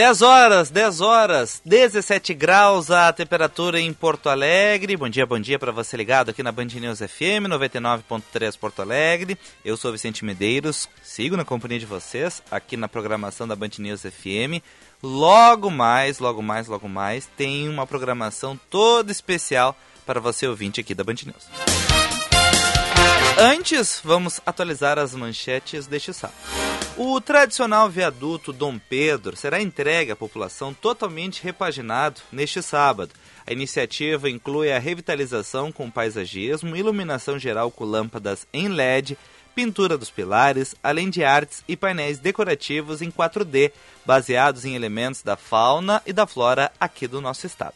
10 horas, 10 horas, 17 graus a temperatura em Porto Alegre. Bom dia, bom dia para você ligado aqui na Band News FM 99.3 Porto Alegre. Eu sou Vicente Medeiros, sigo na companhia de vocês aqui na programação da Band News FM. Logo mais, logo mais, logo mais, tem uma programação toda especial para você ouvinte aqui da Band News. Antes, vamos atualizar as manchetes deste sábado. O tradicional viaduto Dom Pedro será entregue à população totalmente repaginado neste sábado. A iniciativa inclui a revitalização com paisagismo, iluminação geral com lâmpadas em LED, pintura dos pilares, além de artes e painéis decorativos em 4D, baseados em elementos da fauna e da flora aqui do nosso estado.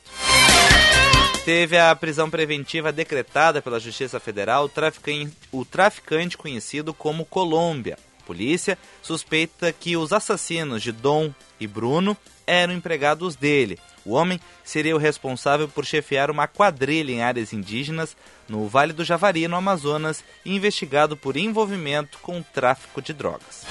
Teve a prisão preventiva decretada pela Justiça Federal o traficante, o traficante conhecido como Colômbia. Polícia suspeita que os assassinos de Dom e Bruno eram empregados dele. O homem seria o responsável por chefiar uma quadrilha em áreas indígenas no Vale do Javari, no Amazonas, investigado por envolvimento com tráfico de drogas.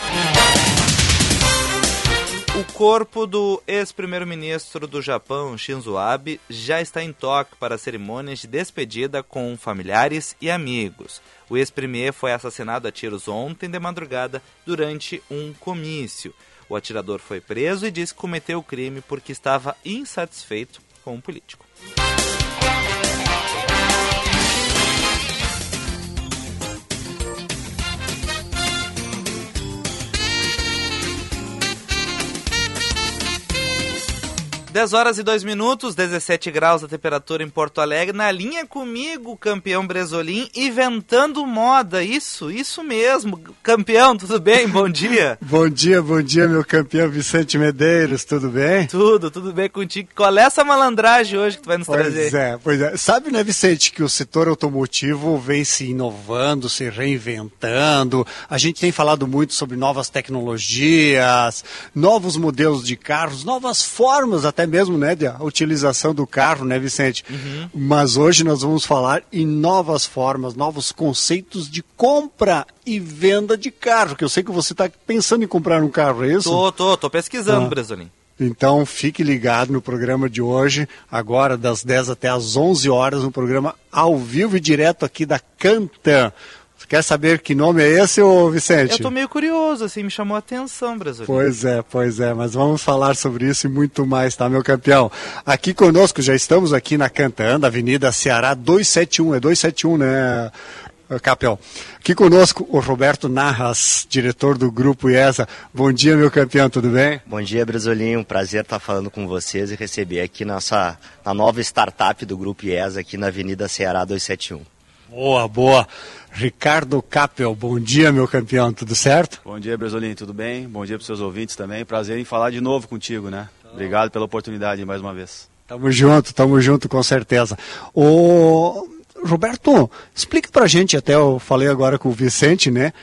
O corpo do ex-primeiro-ministro do Japão, Shinzo Abe, já está em Tóquio para cerimônias de despedida com familiares e amigos. O ex-premier foi assassinado a tiros ontem de madrugada durante um comício. O atirador foi preso e disse que cometeu o crime porque estava insatisfeito com o político. 10 horas e 2 minutos, 17 graus a temperatura em Porto Alegre. Na linha comigo, campeão Bresolim, inventando moda. Isso, isso mesmo. Campeão, tudo bem? Bom dia. bom dia, bom dia, meu campeão Vicente Medeiros, tudo bem? Tudo, tudo bem contigo. Qual é essa malandragem hoje que tu vai nos pois trazer? Pois é, pois é. Sabe, né, Vicente, que o setor automotivo vem se inovando, se reinventando. A gente tem falado muito sobre novas tecnologias, novos modelos de carros, novas formas até até mesmo né, da utilização do carro, né, Vicente? Uhum. Mas hoje nós vamos falar em novas formas, novos conceitos de compra e venda de carro, que eu sei que você está pensando em comprar um carro, é isso? Tô, tô, tô pesquisando, ah. Então fique ligado no programa de hoje, agora das 10 até as 11 horas, um programa ao vivo e direto aqui da Cantan. Quer saber que nome é esse, ô Vicente? Eu tô meio curioso, assim, me chamou a atenção, Brasil. Pois é, pois é, mas vamos falar sobre isso e muito mais, tá, meu campeão? Aqui conosco, já estamos aqui na Cantanda, Avenida Ceará 271, é 271, né, Capel? Aqui conosco o Roberto Narras, diretor do Grupo IESA. Bom dia, meu campeão, tudo bem? Bom dia, Brasolinho. Prazer estar falando com vocês e receber aqui nossa, na nova startup do Grupo IESA aqui na Avenida Ceará 271. Boa, boa. Ricardo Capel, bom dia, meu campeão, tudo certo? Bom dia, Brasolim, tudo bem? Bom dia para os seus ouvintes também. Prazer em falar de novo contigo, né? Obrigado pela oportunidade mais uma vez. Tamo junto, tamo junto, com certeza. O Roberto, explica pra gente, até eu falei agora com o Vicente, né?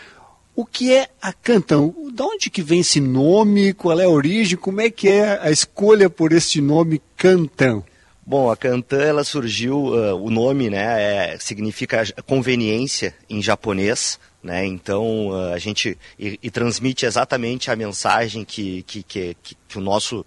O que é a Cantão? De onde que vem esse nome? Qual é a origem? Como é que é a escolha por este nome Cantão? Bom, a Kantan ela surgiu, uh, o nome né, é, significa conveniência em japonês, né? Então uh, a gente e, e, transmite exatamente a mensagem que, que, que, que, o nosso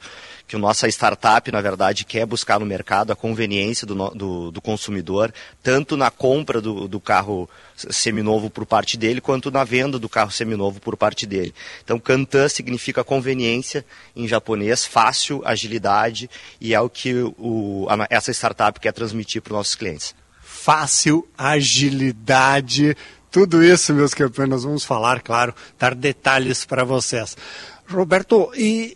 que o nossa startup na verdade quer buscar no mercado a conveniência do, do, do consumidor tanto na compra do, do carro seminovo por parte dele quanto na venda do carro seminovo por parte dele. Então Kantan significa conveniência em japonês, fácil, agilidade e é o que o, a, essa startup quer transmitir para os nossos clientes. Fácil, agilidade tudo isso, meus campeões, nós vamos falar, claro, dar detalhes para vocês. Roberto, e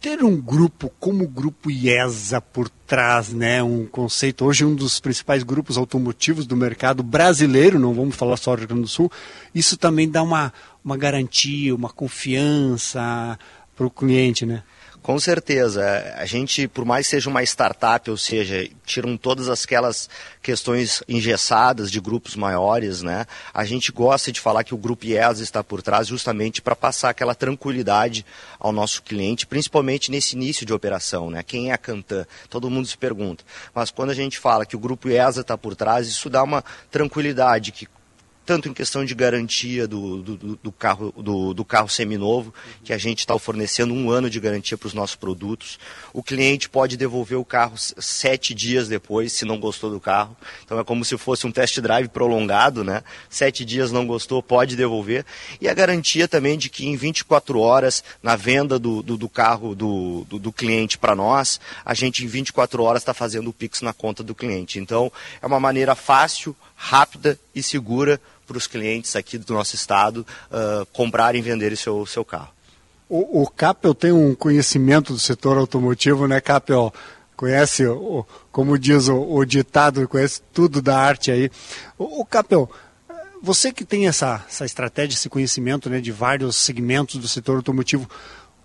ter um grupo como o grupo IESA por trás, né, um conceito, hoje um dos principais grupos automotivos do mercado brasileiro, não vamos falar só do Rio Grande do Sul, isso também dá uma, uma garantia, uma confiança para o cliente, né? Com certeza. A gente, por mais seja uma startup, ou seja, tiram todas aquelas questões engessadas de grupos maiores, né? A gente gosta de falar que o Grupo IES está por trás justamente para passar aquela tranquilidade ao nosso cliente, principalmente nesse início de operação, né? Quem é a Cantan? Todo mundo se pergunta. Mas quando a gente fala que o Grupo IES está por trás, isso dá uma tranquilidade, que tanto em questão de garantia do, do, do carro, do, do, carro seminovo, que a gente está fornecendo um ano de garantia para os nossos produtos. O cliente pode devolver o carro sete dias depois, se não gostou do carro. Então é como se fosse um test drive prolongado, né? Sete dias não gostou, pode devolver. E a garantia também de que em 24 horas, na venda do, do, do carro do, do, cliente para nós, a gente em 24 horas está fazendo o Pix na conta do cliente. Então é uma maneira fácil, rápida e segura para os clientes aqui do nosso estado uh, comprarem e venderem seu, seu carro. O, o Capel tem um conhecimento do setor automotivo, né, Capel? Conhece, o, como diz o, o, ditado, conhece tudo da arte aí. O, o Capel, você que tem essa, essa estratégia, esse conhecimento né, de vários segmentos do setor automotivo,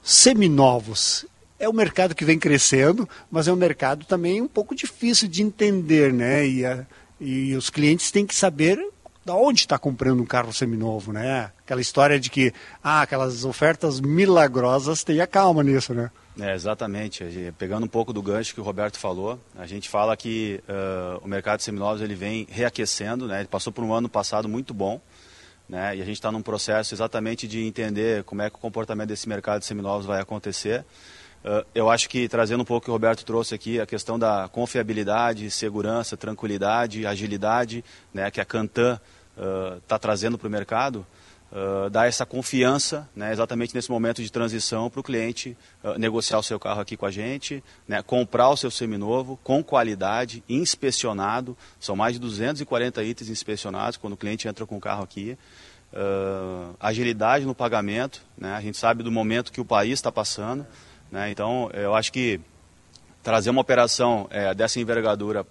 seminovos, é um mercado que vem crescendo, mas é um mercado também um pouco difícil de entender, né? E, a, e os clientes têm que saber da onde está comprando um carro seminovo, né? Aquela história de que, ah, aquelas ofertas milagrosas, tenha calma nisso, né? É, exatamente. Pegando um pouco do gancho que o Roberto falou, a gente fala que uh, o mercado de seminovos ele vem reaquecendo, né? Ele passou por um ano passado muito bom, né? E a gente está num processo exatamente de entender como é que o comportamento desse mercado de seminovos vai acontecer. Uh, eu acho que trazendo um pouco o que o Roberto trouxe aqui, a questão da confiabilidade, segurança, tranquilidade, agilidade, né? Que a Cantan está trazendo para o mercado, uh, dá essa confiança, né, exatamente nesse momento de transição, para o cliente uh, negociar o seu carro aqui com a gente, né, comprar o seu seminovo com qualidade, inspecionado, são mais de 240 itens inspecionados quando o cliente entra com o carro aqui. Uh, agilidade no pagamento, né, a gente sabe do momento que o país está passando, né, então eu acho que trazer uma operação é, dessa envergadura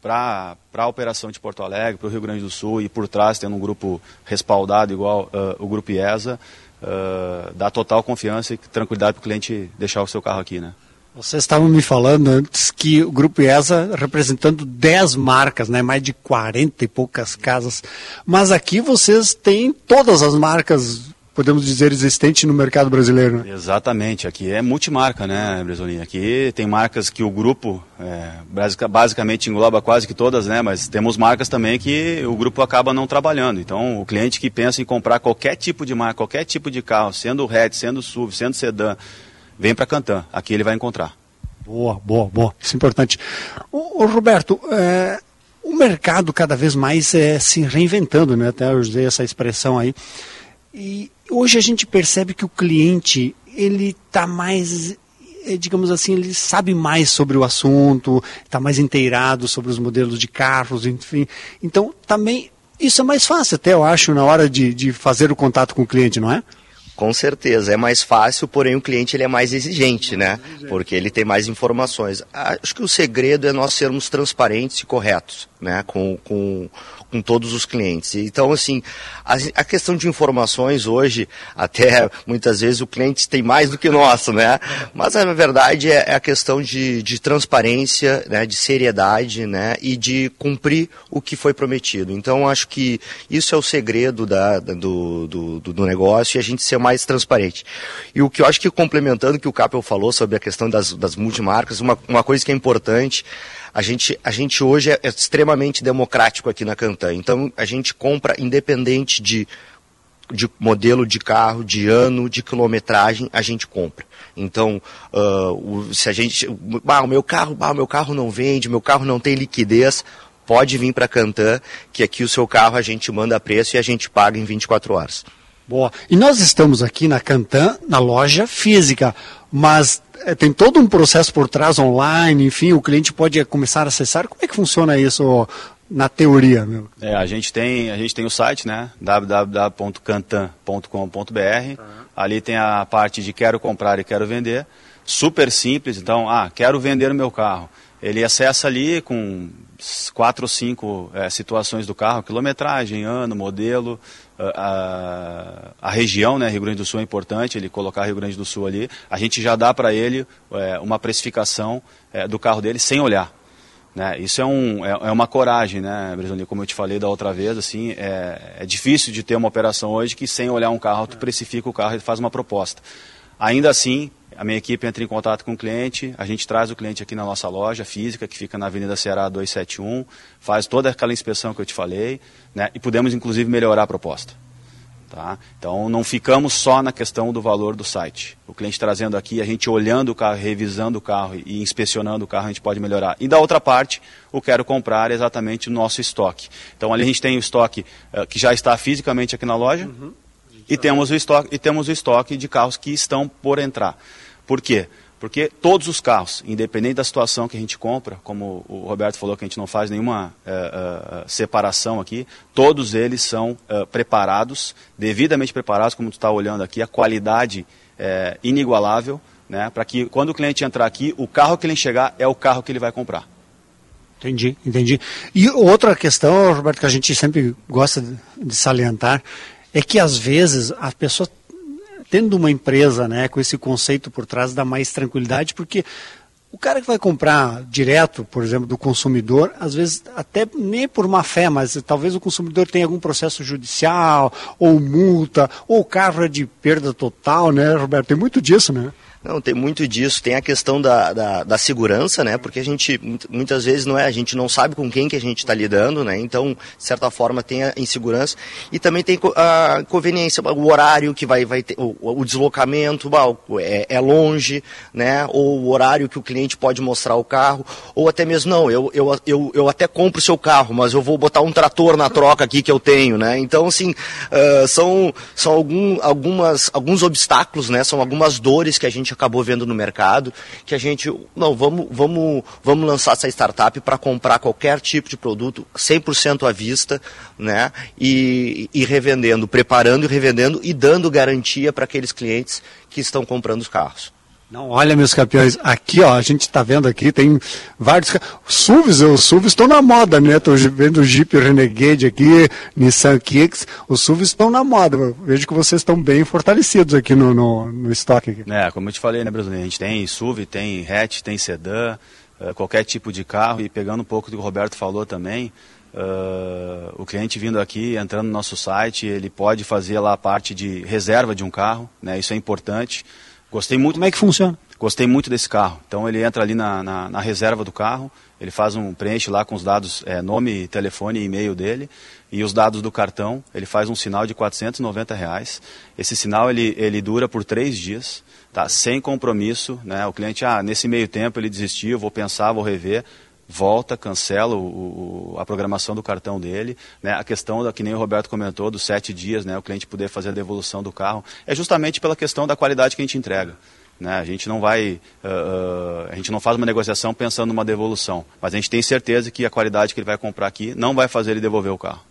para a operação de Porto Alegre, para o Rio Grande do Sul e por trás tendo um grupo respaldado igual uh, o Grupo IESA, uh, dá total confiança e tranquilidade para o cliente deixar o seu carro aqui, né? Vocês estavam me falando antes que o Grupo IESA representando 10 marcas, né, mais de 40 e poucas casas, mas aqui vocês têm todas as marcas podemos dizer, existente no mercado brasileiro. Né? Exatamente, aqui é multimarca, né, Bresolinha? Aqui tem marcas que o grupo é, basicamente engloba quase que todas, né? Mas temos marcas também que o grupo acaba não trabalhando. Então, o cliente que pensa em comprar qualquer tipo de marca, qualquer tipo de carro, sendo hatch, sendo SUV, sendo sedã, vem para Cantan. Aqui ele vai encontrar. Boa, boa, boa. Isso é importante. O, o Roberto, é, o mercado cada vez mais é se reinventando, né? Até eu usei essa expressão aí. E hoje a gente percebe que o cliente ele está mais eh, digamos assim, ele sabe mais sobre o assunto, está mais inteirado sobre os modelos de carros, enfim. Então, também, isso é mais fácil até, eu acho, na hora de, de fazer o contato com o cliente, não é? Com certeza, é mais fácil, porém o cliente ele é mais exigente, né? Porque ele tem mais informações. Acho que o segredo é nós sermos transparentes e corretos, né? Com, com, com todos os clientes. Então, assim, a, a, questão de informações hoje, até muitas vezes o cliente tem mais do que nosso, né? Mas a verdade é, é a questão de, de transparência, né? de seriedade, né? E de cumprir o que foi prometido. Então, acho que isso é o segredo da, do, do, do negócio e a gente ser mais transparente. E o que eu acho que complementando o que o Capel falou sobre a questão das, das multimarcas, uma, uma coisa que é importante a gente, a gente hoje é, extremamente democrático aqui na Cantan. Então a gente compra independente de, de modelo de carro, de ano, de quilometragem, a gente compra. Então, uh, o, se a gente. Ah, o meu carro, ah, o meu carro não vende, meu carro não tem liquidez, pode vir para a Cantan, que aqui o seu carro a gente manda preço e a gente paga em 24 horas. Boa. E nós estamos aqui na Cantan, na loja física, mas é, tem todo um processo por trás online, enfim, o cliente pode começar a acessar. Como é que funciona isso na teoria? Meu? É, a gente tem a gente tem o site, né, www.cantan.com.br. Uhum. Ali tem a parte de quero comprar e quero vender. Super simples, então, ah, quero vender o meu carro. Ele acessa ali com quatro ou cinco é, situações do carro, quilometragem, ano, modelo, a, a, região, né, Rio Grande do Sul é importante, ele colocar Rio Grande do Sul ali, a gente já dá para ele é, uma precificação é, do carro dele sem olhar. Né? Isso é, um, é, é uma coragem, né, Brisoni? Como eu te falei da outra vez, assim, é, é difícil de ter uma operação hoje que sem olhar um carro, tu precifica o carro e faz uma proposta. Ainda assim, a minha equipe entra em contato com o cliente, a gente traz o cliente aqui na nossa loja física, que fica na Avenida Ceará 271, faz toda aquela inspeção que eu te falei, né, e podemos inclusive melhorar a proposta. Tá? Então não ficamos só na questão do valor do site. O cliente trazendo aqui, a gente olhando o carro, revisando o carro e inspecionando o carro, a gente pode melhorar. E da outra parte, o quero comprar é exatamente o nosso estoque. Então ali a gente tem o estoque uh, que já está fisicamente aqui na loja uhum. e, temos o estoque, e temos o estoque de carros que estão por entrar. Por quê? Porque todos os carros, independente da situação que a gente compra, como o Roberto falou que a gente não faz nenhuma uh, uh, separação aqui, todos eles são preparados, devidamente preparados, como tu está olhando aqui, a qualidade é inigualável, né, para que quando o cliente entrar aqui, o carro que ele chegar é o carro que ele vai comprar. Entendi, entendi. E outra questão, Roberto, que a gente sempre gosta de salientar, é que às vezes a pessoa tendo uma empresa né, com esse conceito por trás, dá mais tranquilidade, porque o cara que vai comprar direto, por exemplo, do consumidor, às vezes até nem por má fé, mas talvez o consumidor tenha algum processo judicial, ou multa, ou o carro é de perda total, né, Roberto? Tem muito disso, né? Não, tem muito disso. Tem a questão da, da, da, segurança, né? Porque a gente, muitas vezes, não é, a gente não sabe com quem que a gente está lidando, né? Então, de certa forma, tem a insegurança. E também tem a conveniência, o horário que vai, vai ter, o, o deslocamento, é, é, longe, né? Ou o horário que o cliente pode mostrar o carro. Ou até mesmo, não, eu, eu, eu, eu até compro o seu carro, mas eu vou botar um trator na troca aqui que eu tenho, né? Então, assim, uh, são, são algum, algumas, alguns obstáculos, né? São algumas dores que a gente acabou vendo no mercado, que a gente, não, vamos, vamos, vamos lançar essa startup para comprar qualquer tipo de produto 100% à vista, né? E, e revendendo, preparando e revendendo e dando garantia para aqueles clientes que estão comprando os carros. Não, olha, meus campeões, aqui, ó, a gente está vendo aqui, tem vários. SUVs, os SUVs estão na moda, né? Estou vendo o Jeep Renegade aqui, Nissan Kicks, os SUVs estão na moda. Eu vejo que vocês estão bem fortalecidos aqui no, no, no estoque. Aqui. É, como eu te falei, né, Brasileiro? A gente tem SUV, tem hatch, tem sedã, uh, qualquer tipo de carro. E pegando um pouco do que o Roberto falou também, uh, o cliente vindo aqui, entrando no nosso site, ele pode fazer lá a parte de reserva de um carro, né? Isso é importante. Gostei muito. Como é que funciona? Gostei muito desse carro. Então ele entra ali na, na, na reserva do carro, ele faz um preenche lá com os dados, é, nome, telefone e e-mail dele e os dados do cartão. Ele faz um sinal de 490 reais. Esse sinal ele, ele dura por três dias, tá? Sem compromisso, né? O cliente, ah, nesse meio tempo ele desistiu, vou pensar, vou rever volta, cancela o, o, a programação do cartão dele. Né? A questão, da, que nem o Roberto comentou, dos sete dias, né? o cliente poder fazer a devolução do carro, é justamente pela questão da qualidade que a gente entrega. Né? A gente não vai, uh, a gente não faz uma negociação pensando numa devolução, mas a gente tem certeza que a qualidade que ele vai comprar aqui não vai fazer ele devolver o carro.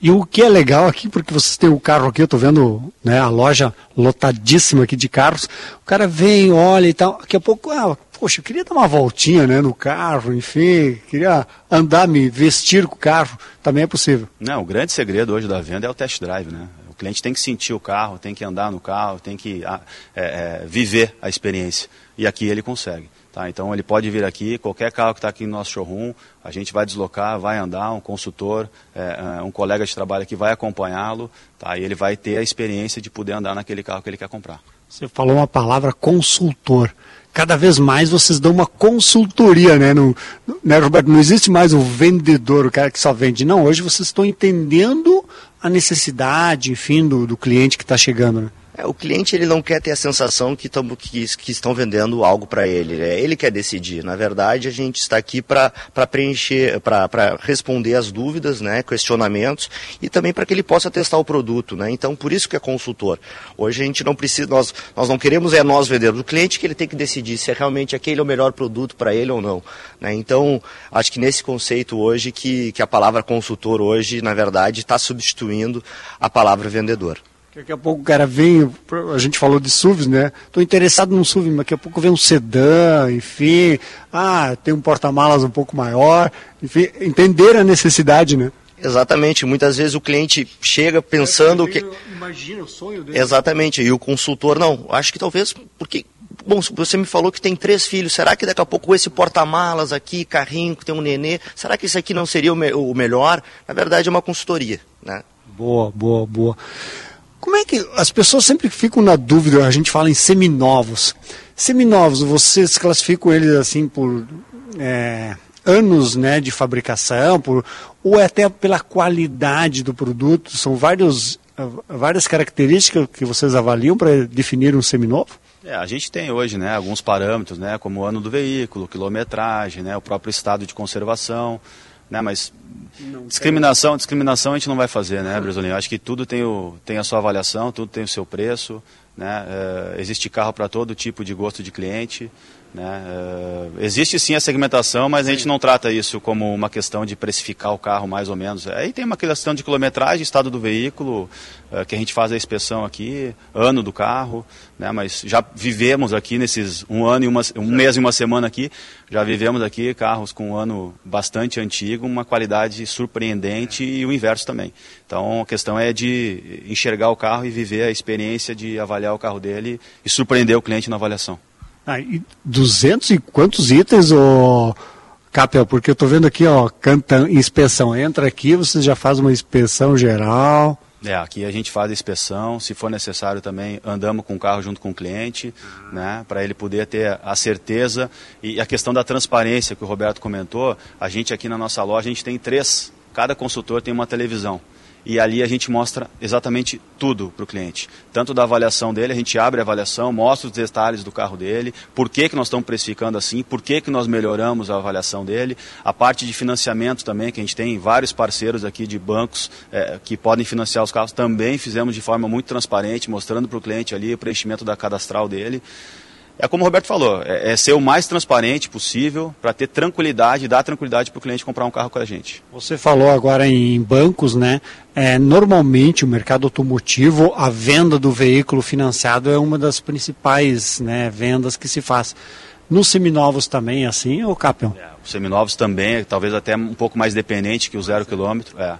E o que é legal aqui, porque vocês têm o carro aqui, eu estou vendo né, a loja lotadíssima aqui de carros, o cara vem, olha e tal, daqui a pouco, ah, poxa, eu queria dar uma voltinha né, no carro, enfim, queria andar, me vestir com o carro, também é possível. Não, o grande segredo hoje da venda é o test drive, né? O cliente tem que sentir o carro, tem que andar no carro, tem que é, é, viver a experiência. E aqui ele consegue. Tá? Então ele pode vir aqui, qualquer carro que está aqui no nosso showroom, a gente vai deslocar, vai andar, um consultor, é, é, um colega de trabalho que vai acompanhá-lo, tá? e ele vai ter a experiência de poder andar naquele carro que ele quer comprar. Você falou uma palavra consultor. Cada vez mais vocês dão uma consultoria, né? No, né, Roberto? Não existe mais o vendedor, o cara que só vende. Não, hoje vocês estão entendendo a necessidade, enfim, do, do cliente que está chegando, né? É, o cliente ele não quer ter a sensação que, tamo, que, que estão vendendo algo para ele. Né? Ele quer decidir. Na verdade, a gente está aqui para preencher, para responder as dúvidas, né, questionamentos e também para que ele possa testar o produto. Né? Então, por isso que é consultor. Hoje a gente não precisa, nós, nós não queremos é nós vender o cliente que ele tem que decidir se é realmente aquele é o melhor produto para ele ou não. Né? Então, acho que nesse conceito hoje que, que a palavra consultor hoje, na verdade, está substituindo a palavra vendedor. Daqui a pouco o cara vem, a gente falou de SUVs, né? Estou interessado num SUV, mas daqui a pouco vem um sedã, enfim. Ah, tem um porta-malas um pouco maior. Enfim, entender a necessidade, né? Exatamente. Muitas vezes o cliente chega pensando que. Imagina o sonho dele. Exatamente. E o consultor, não. Acho que talvez, porque. Bom, você me falou que tem três filhos. Será que daqui a pouco esse porta-malas aqui, carrinho, que tem um nenê, será que isso aqui não seria o, me o melhor? Na verdade, é uma consultoria, né? Boa, boa, boa. Como é que as pessoas sempre ficam na dúvida, a gente fala em seminovos. Seminovos, vocês classificam eles assim por é, anos né, de fabricação, por, ou é até pela qualidade do produto? São vários, várias características que vocês avaliam para definir um seminovo? É, a gente tem hoje né, alguns parâmetros, né, como o ano do veículo, quilometragem, né, o próprio estado de conservação, né, mas não discriminação, tem... discriminação a gente não vai fazer, né, Brizolinho? Acho que tudo tem, o, tem a sua avaliação, tudo tem o seu preço, né, é, existe carro para todo tipo de gosto de cliente, né? Uh, existe sim a segmentação, mas sim. a gente não trata isso como uma questão de precificar o carro mais ou menos. Aí tem uma questão de quilometragem, estado do veículo, uh, que a gente faz a inspeção aqui, ano do carro, né? mas já vivemos aqui nesses um ano e uma, um mês e uma semana aqui, já vivemos aqui carros com um ano bastante antigo, uma qualidade surpreendente e o inverso também. Então a questão é de enxergar o carro e viver a experiência de avaliar o carro dele e surpreender o cliente na avaliação. Ah, e 200 e quantos itens, ô Capel? Porque eu estou vendo aqui, ó, canta, inspeção. Entra aqui, você já faz uma inspeção geral. É, aqui a gente faz a inspeção, se for necessário também andamos com o carro junto com o cliente, né, para ele poder ter a certeza e a questão da transparência que o Roberto comentou, a gente aqui na nossa loja a gente tem três, cada consultor tem uma televisão e ali a gente mostra exatamente tudo para o cliente. Tanto da avaliação dele, a gente abre a avaliação, mostra os detalhes do carro dele, por que, que nós estamos precificando assim, por que, que nós melhoramos a avaliação dele, a parte de financiamento também, que a gente tem vários parceiros aqui de bancos é, que podem financiar os carros, também fizemos de forma muito transparente, mostrando para o cliente ali o preenchimento da cadastral dele. É como o Roberto falou, é, é ser o mais transparente possível para ter tranquilidade, dar tranquilidade para o cliente comprar um carro com a gente. Você falou agora em bancos, né? É, normalmente o mercado automotivo, a venda do veículo financiado é uma das principais né, vendas que se faz. Nos seminovos também é assim, ou Capion? É, os seminovos também, talvez até um pouco mais dependente que o zero quilômetro. É.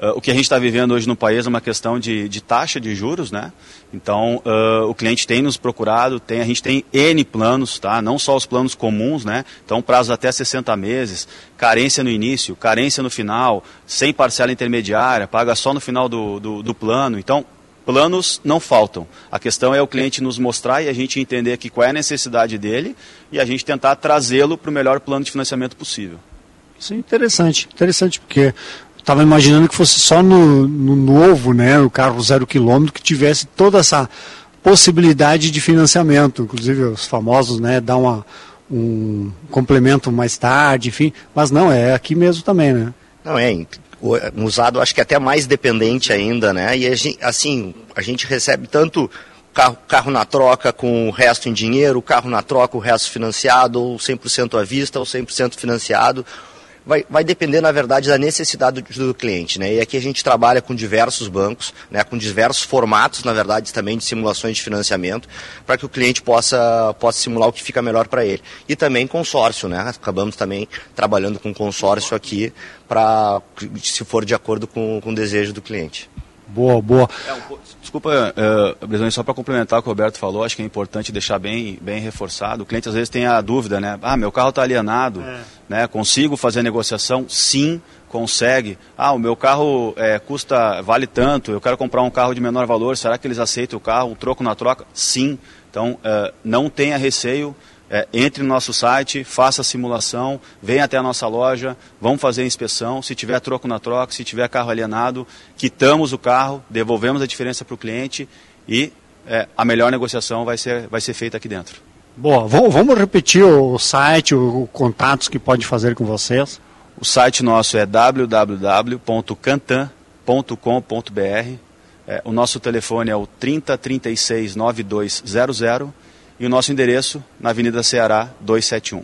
Uh, o que a gente está vivendo hoje no país é uma questão de, de taxa de juros, né? Então, uh, o cliente tem nos procurado, tem, a gente tem N planos, tá? Não só os planos comuns, né? Então, prazo até 60 meses, carência no início, carência no final, sem parcela intermediária, paga só no final do, do, do plano. Então, planos não faltam. A questão é o cliente nos mostrar e a gente entender aqui qual é a necessidade dele e a gente tentar trazê-lo para o melhor plano de financiamento possível. Isso é interessante, interessante porque estava imaginando que fosse só no, no, novo, né, o carro zero quilômetro, que tivesse toda essa possibilidade de financiamento, inclusive os famosos, né, dá uma, um complemento mais tarde, enfim, mas não, é aqui mesmo também, né? Não, é, usado acho que até mais dependente ainda, né, e a gente, assim, a gente recebe tanto carro, carro na troca com o resto em dinheiro, carro na troca, o resto financiado, ou 100% à vista, ou 100% financiado, vai, vai depender, na verdade, da necessidade do, do, cliente. Né? E aqui a gente trabalha com diversos bancos, né? com diversos formatos, na verdade, também de simulações de financiamento, para que o cliente possa, possa simular o que fica melhor para ele. E também consórcio, né? Acabamos também trabalhando com consórcio aqui, para se for de acordo com, com o desejo do cliente. Boa, boa. É, um, desculpa, uh, só para complementar o que o Roberto falou, acho que é importante deixar bem, bem reforçado. O cliente às vezes tem a dúvida, né? Ah, meu carro está alienado, é. né? Consigo fazer a negociação? Sim, consegue. Ah, o meu carro é, custa, vale tanto, eu quero comprar um carro de menor valor, será que eles aceitam o carro, um troco na troca? Sim. Então, uh, não tenha receio, é, entre no nosso site, faça a simulação, venha até a nossa loja, vamos fazer a inspeção. Se tiver troco na troca, se tiver carro alienado, quitamos o carro, devolvemos a diferença para o cliente e é, a melhor negociação vai ser, vai ser feita aqui dentro. Boa, vamos repetir o site, os contatos que pode fazer com vocês. O site nosso é www.cantan.com.br. É, o nosso telefone é o 3036 9200 e o nosso endereço na Avenida Ceará 271.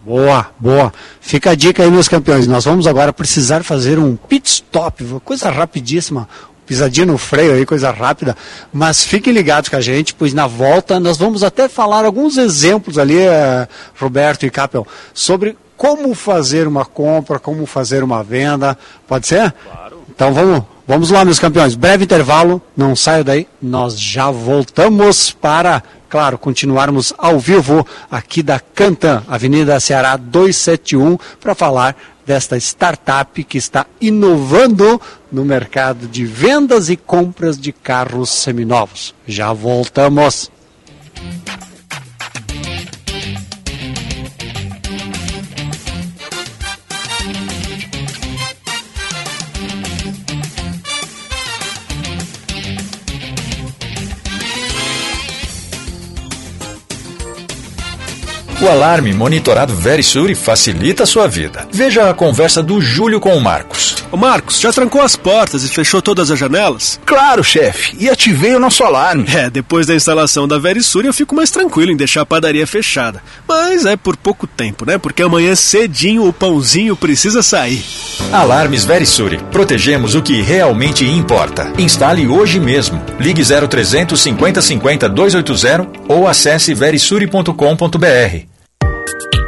Boa, boa. Fica a dica aí, meus campeões. Nós vamos agora precisar fazer um pit stop, coisa rapidíssima, pisadinha no freio aí, coisa rápida. Mas fiquem ligados com a gente, pois na volta nós vamos até falar alguns exemplos ali, eh, Roberto e Capel, sobre como fazer uma compra, como fazer uma venda. Pode ser? Claro. Então vamos, vamos lá, meus campeões. Breve intervalo, não saia daí. Nós já voltamos para claro, continuarmos ao vivo aqui da Cantan, Avenida Ceará 271, para falar desta startup que está inovando no mercado de vendas e compras de carros seminovos. Já voltamos. O alarme monitorado Verisure facilita a sua vida. Veja a conversa do Júlio com o Marcos. Ô Marcos, já trancou as portas e fechou todas as janelas? Claro, chefe. E ativei o nosso alarme. É, depois da instalação da Verisure eu fico mais tranquilo em deixar a padaria fechada. Mas é por pouco tempo, né? Porque amanhã cedinho o pãozinho precisa sair. Alarmes Verisure. Protegemos o que realmente importa. Instale hoje mesmo. Ligue 0300 50 50 280 ou acesse verisure.com.br. Thank you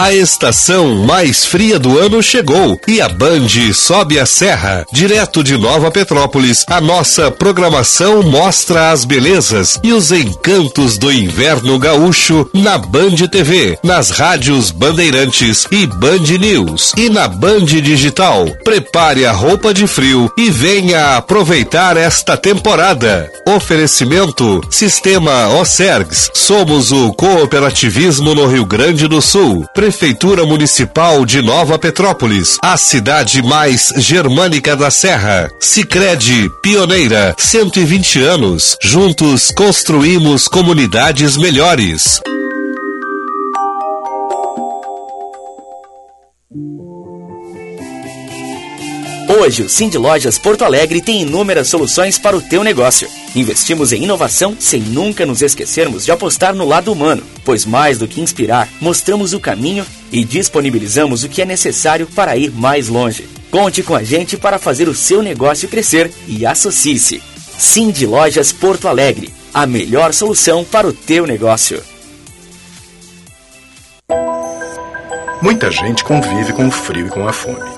A estação mais fria do ano chegou e a Band sobe a serra. Direto de Nova Petrópolis, a nossa programação mostra as belezas e os encantos do inverno gaúcho na Band TV, nas rádios Bandeirantes e Band News e na Band Digital. Prepare a roupa de frio e venha aproveitar esta temporada. Oferecimento Sistema Osergs. Somos o cooperativismo no Rio Grande do Sul. Prefeitura Municipal de Nova Petrópolis, a cidade mais germânica da Serra. Sicredi pioneira, 120 anos. Juntos construímos comunidades melhores. Hoje, o Cindy Lojas Porto Alegre tem inúmeras soluções para o teu negócio. Investimos em inovação sem nunca nos esquecermos de apostar no lado humano, pois mais do que inspirar, mostramos o caminho e disponibilizamos o que é necessário para ir mais longe. Conte com a gente para fazer o seu negócio crescer e associe-se. Cindy Lojas Porto Alegre, a melhor solução para o teu negócio. Muita gente convive com o frio e com a fome.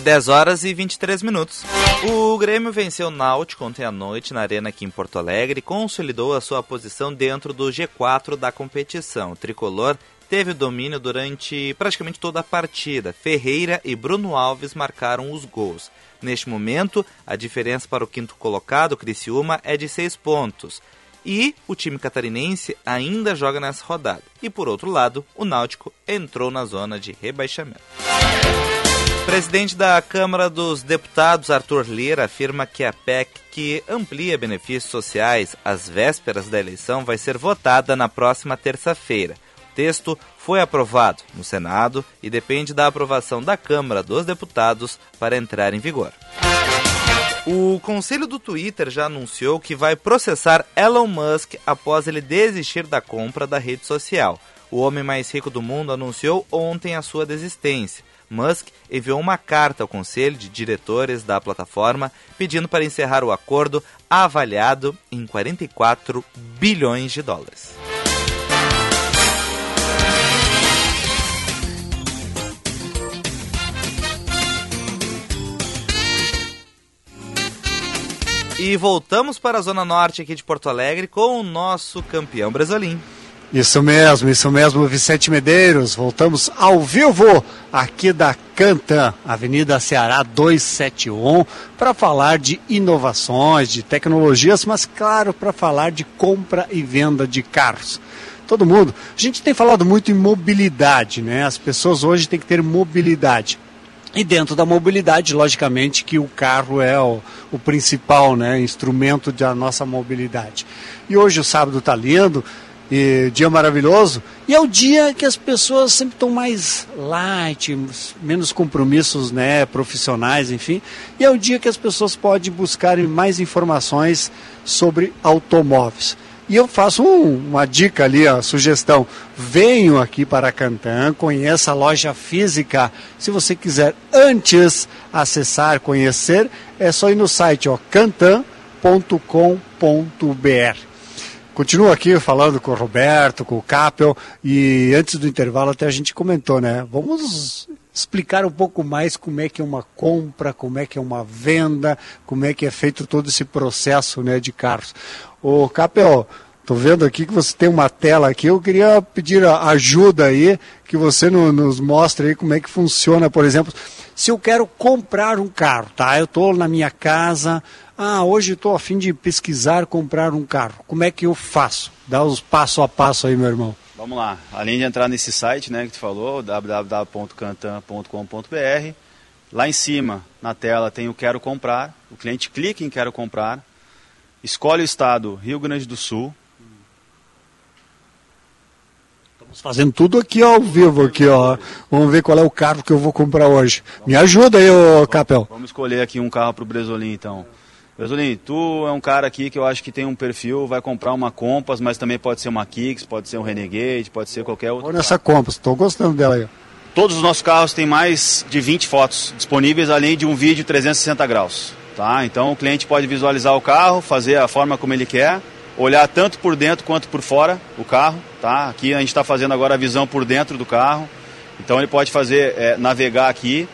10 horas e 23 minutos. O Grêmio venceu o Náutico ontem à noite na Arena aqui em Porto Alegre e consolidou a sua posição dentro do G4 da competição. O tricolor teve domínio durante praticamente toda a partida. Ferreira e Bruno Alves marcaram os gols. Neste momento, a diferença para o quinto colocado, Criciúma, é de 6 pontos. E o time catarinense ainda joga nessa rodada. E por outro lado, o Náutico entrou na zona de rebaixamento. Presidente da Câmara dos Deputados, Arthur Lira, afirma que a PEC que amplia benefícios sociais às vésperas da eleição vai ser votada na próxima terça-feira. O texto foi aprovado no Senado e depende da aprovação da Câmara dos Deputados para entrar em vigor. O conselho do Twitter já anunciou que vai processar Elon Musk após ele desistir da compra da rede social. O homem mais rico do mundo anunciou ontem a sua desistência. Musk enviou uma carta ao conselho de diretores da plataforma pedindo para encerrar o acordo avaliado em 44 bilhões de dólares. E voltamos para a Zona Norte aqui de Porto Alegre com o nosso campeão Brasolim. Isso mesmo, isso mesmo, Vicente Medeiros. Voltamos ao vivo aqui da Canta, Avenida Ceará 271, para falar de inovações, de tecnologias, mas claro, para falar de compra e venda de carros. Todo mundo. A gente tem falado muito em mobilidade, né? As pessoas hoje têm que ter mobilidade. E dentro da mobilidade, logicamente, que o carro é o, o principal né, instrumento da nossa mobilidade. E hoje o sábado está lindo, e dia maravilhoso, e é o dia que as pessoas sempre estão mais light, menos compromissos né, profissionais, enfim, e é o dia que as pessoas podem buscar mais informações sobre automóveis. E eu faço um, uma dica ali, a sugestão. Venho aqui para Cantan, conheça a loja física. Se você quiser antes acessar, conhecer, é só ir no site cantan.com.br. Continuo aqui falando com o Roberto, com o Capel, e antes do intervalo até a gente comentou, né? Vamos explicar um pouco mais como é que é uma compra, como é que é uma venda, como é que é feito todo esse processo né, de carros. Ô Capel, estou vendo aqui que você tem uma tela aqui, eu queria pedir ajuda aí, que você no, nos mostre aí como é que funciona, por exemplo, se eu quero comprar um carro, tá? Eu estou na minha casa, ah, hoje estou a fim de pesquisar, comprar um carro. Como é que eu faço? Dá os passo a passo aí, meu irmão. Vamos lá. Além de entrar nesse site, né, que tu falou, www.cantan.com.br, lá em cima, na tela, tem o Quero Comprar. O cliente clica em Quero Comprar, escolhe o estado Rio Grande do Sul. Estamos fazendo tudo aqui ao vivo, aqui, ó. Vamos ver qual é o carro que eu vou comprar hoje. Me ajuda aí, ô Capel. Vamos escolher aqui um carro para o Bresolim, então. Brasolim, tu é um cara aqui que eu acho que tem um perfil, vai comprar uma Compass, mas também pode ser uma Kicks, pode ser um Renegade, pode ser qualquer outro. Olha essa Compass, estou gostando dela aí. Todos os nossos carros têm mais de 20 fotos disponíveis, além de um vídeo 360 graus. Tá? Então o cliente pode visualizar o carro, fazer a forma como ele quer, olhar tanto por dentro quanto por fora o carro. Tá? Aqui a gente está fazendo agora a visão por dentro do carro. Então ele pode fazer, é, navegar aqui.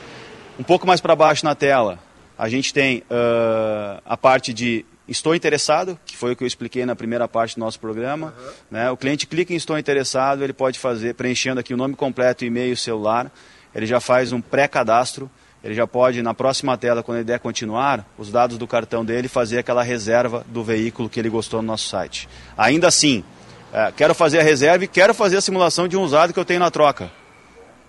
Um pouco mais para baixo na tela, a gente tem uh, a parte de estou interessado, que foi o que eu expliquei na primeira parte do nosso programa. Uhum. Né? O cliente clica em estou interessado, ele pode fazer, preenchendo aqui o nome completo, e-mail, celular, ele já faz um pré-cadastro, ele já pode, na próxima tela, quando ele der continuar, os dados do cartão dele, fazer aquela reserva do veículo que ele gostou no nosso site. Ainda assim, uh, quero fazer a reserva e quero fazer a simulação de um usado que eu tenho na troca.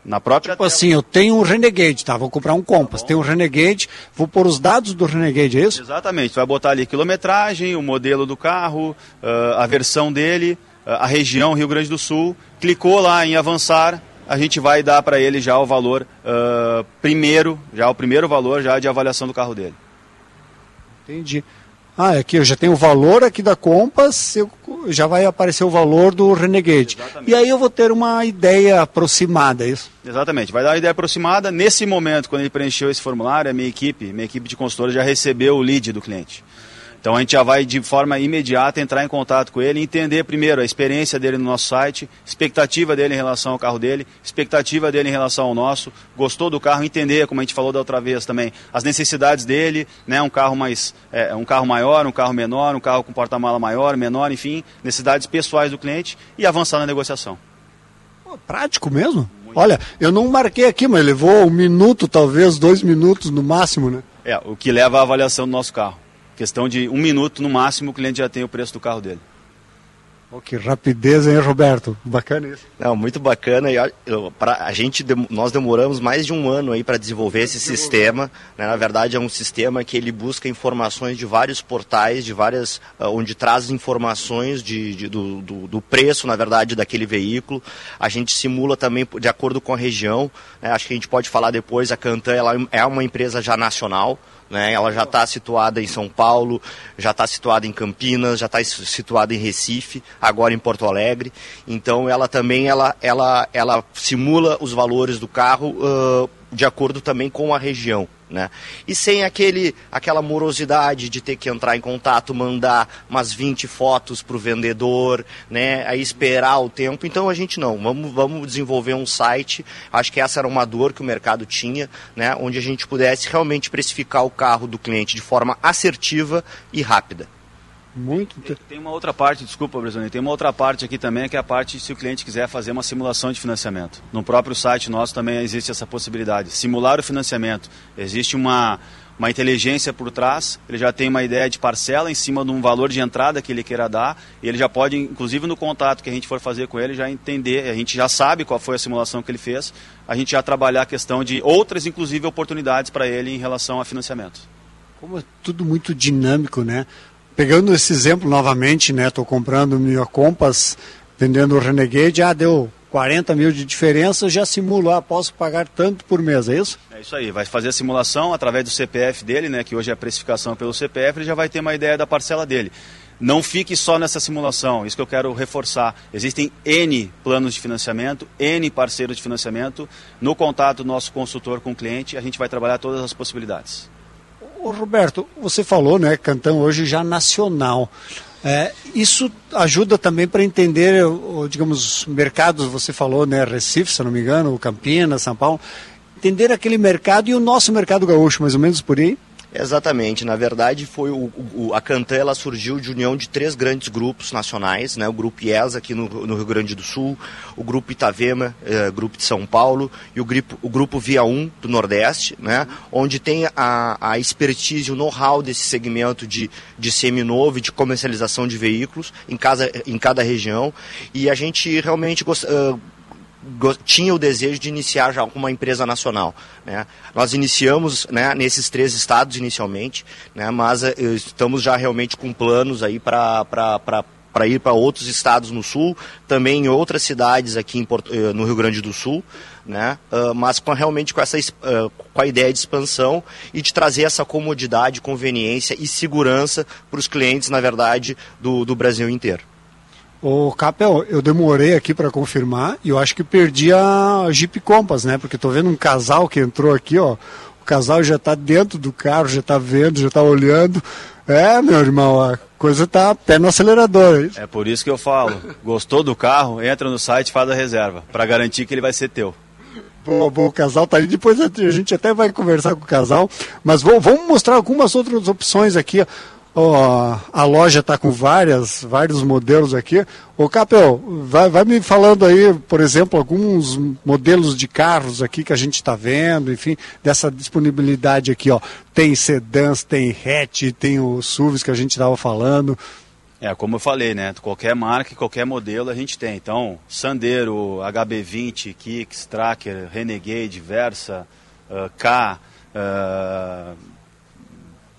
Na própria tipo assim, eu tenho um Renegade, tá? Vou comprar um Compass, tá tenho um Renegade, vou pôr os dados do Renegade, é isso? Exatamente, vai botar ali quilometragem, o modelo do carro, uh, a versão dele, uh, a região Rio Grande do Sul, clicou lá em avançar, a gente vai dar para ele já o valor uh, primeiro, já o primeiro valor já de avaliação do carro dele. Entendi. Ah, aqui eu já tenho o valor aqui da Compass, eu, já vai aparecer o valor do Renegade. Exatamente. E aí eu vou ter uma ideia aproximada, é isso? Exatamente, vai dar uma ideia aproximada. Nesse momento, quando ele preencheu esse formulário, a minha equipe, minha equipe de consultores já recebeu o lead do cliente. Então a gente já vai de forma imediata entrar em contato com ele entender primeiro a experiência dele no nosso site, expectativa dele em relação ao carro dele, expectativa dele em relação ao nosso, gostou do carro, entender, como a gente falou da outra vez também, as necessidades dele, né, um carro mais, é, um carro maior, um carro menor, um carro com porta-mala maior, menor, enfim, necessidades pessoais do cliente e avançar na negociação. Pô, prático mesmo? Muito. Olha, eu não marquei aqui, mas levou um minuto, talvez dois minutos no máximo, né? É, o que leva à avaliação do nosso carro. Questão de um minuto no máximo, o cliente já tem o preço do carro dele. Oh, que rapidez, hein, Roberto? Bacana isso. Não, muito bacana. E a, pra, a gente, nós demoramos mais de um ano aí para desenvolver esse sistema. Né? Na verdade, é um sistema que ele busca informações de vários portais, de várias, uh, onde traz informações de, de do, do, do, preço, na verdade, daquele veículo. A gente simula também de acordo com a região. Né? Acho que a gente pode falar depois. A Cantan ela é uma empresa já nacional. Né? Ela já está situada em São Paulo, já está situada em Campinas, já está situada em Recife, agora em Porto Alegre. Então ela também ela, ela, ela simula os valores do carro uh, de acordo também com a região. Né? E sem aquele, aquela morosidade de ter que entrar em contato, mandar umas 20 fotos para o vendedor, né? aí esperar o tempo. Então a gente não, vamos, vamos desenvolver um site, acho que essa era uma dor que o mercado tinha, né? onde a gente pudesse realmente precificar o carro do cliente de forma assertiva e rápida. Muito. Tem, tem uma outra parte, desculpa, Bresoni, tem uma outra parte aqui também, que é a parte se o cliente quiser fazer uma simulação de financiamento. No próprio site nosso também existe essa possibilidade. Simular o financiamento. Existe uma, uma inteligência por trás, ele já tem uma ideia de parcela em cima de um valor de entrada que ele queira dar, e ele já pode, inclusive no contato que a gente for fazer com ele, já entender, a gente já sabe qual foi a simulação que ele fez, a gente já trabalhar a questão de outras, inclusive, oportunidades para ele em relação a financiamento. Como é tudo muito dinâmico, né? Pegando esse exemplo novamente, né? Estou comprando minha Compass, vendendo o Renegade, ah, deu 40 mil de diferença, já simulo, ah, posso pagar tanto por mês, é isso? É isso aí, vai fazer a simulação através do CPF dele, né? Que hoje é a precificação pelo CPF, ele já vai ter uma ideia da parcela dele. não fique só nessa simulação, isso que eu quero reforçar. Existem N planos de financiamento, N parceiros de financiamento. No contato do nosso consultor com o cliente, a gente vai trabalhar todas as possibilidades. Ô Roberto, você falou, né, Cantão hoje já nacional. É, isso ajuda também para entender, digamos, mercados, você falou, né, Recife, se não me engano, Campinas, São Paulo, entender aquele mercado e o nosso mercado gaúcho, mais ou menos por aí? Exatamente. Na verdade, foi o, o, a Cantan ela surgiu de união de três grandes grupos nacionais, né? O grupo IES aqui no, no Rio Grande do Sul, o grupo Itavema, eh, grupo de São Paulo, e o grupo, o grupo Via 1 do Nordeste, né? Onde tem a, a expertise, o know-how desse segmento de, de seminovo e de comercialização de veículos em, casa, em cada região. E a gente realmente gosta, uh, tinha o desejo de iniciar já uma empresa nacional. Né? Nós iniciamos né, nesses três estados inicialmente, né, mas uh, estamos já realmente com planos aí para para ir para outros estados no sul, também em outras cidades aqui Porto, uh, no Rio Grande do Sul, né? Uh, mas com, realmente com, essa, uh, com a ideia de expansão e de trazer essa comodidade, conveniência e segurança para os clientes, na verdade, do, do Brasil inteiro. O Capel, eu demorei aqui para confirmar e eu acho que perdi a Jeep Compass, né? Porque estou vendo um casal que entrou aqui, ó. O casal já está dentro do carro, já está vendo, já está olhando. É, meu irmão, a coisa está pé no acelerador. É, é por isso que eu falo. Gostou do carro? Entra no site, faz a reserva, para garantir que ele vai ser teu. Bom, bom, o casal tá aí. Depois a gente até vai conversar com o casal. Mas vou, vamos mostrar algumas outras opções aqui. Ó. Oh, a loja está com várias, vários modelos aqui. Ô Capel, vai, vai, me falando aí, por exemplo, alguns modelos de carros aqui que a gente está vendo, enfim, dessa disponibilidade aqui, ó. Tem sedãs, tem hatch, tem os SUVs que a gente estava falando. É, como eu falei, né? Qualquer marca, qualquer modelo a gente tem. Então, Sandero, HB20, Kicks, Tracker, Renegade, Versa, uh, K, uh,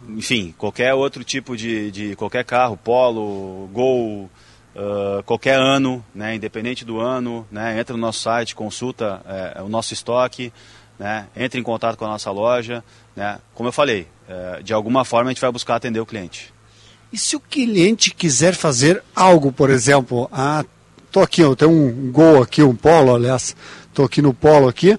enfim, qualquer outro tipo de, de qualquer carro, Polo, Gol, uh, qualquer ano, né, independente do ano, né, entra no nosso site, consulta é, o nosso estoque, né, entre em contato com a nossa loja, né, como eu falei, é, de alguma forma a gente vai buscar atender o cliente. E se o cliente quiser fazer algo, por exemplo, ah, tô aqui, eu tenho um Gol aqui, um Polo, aliás, tô aqui no Polo aqui,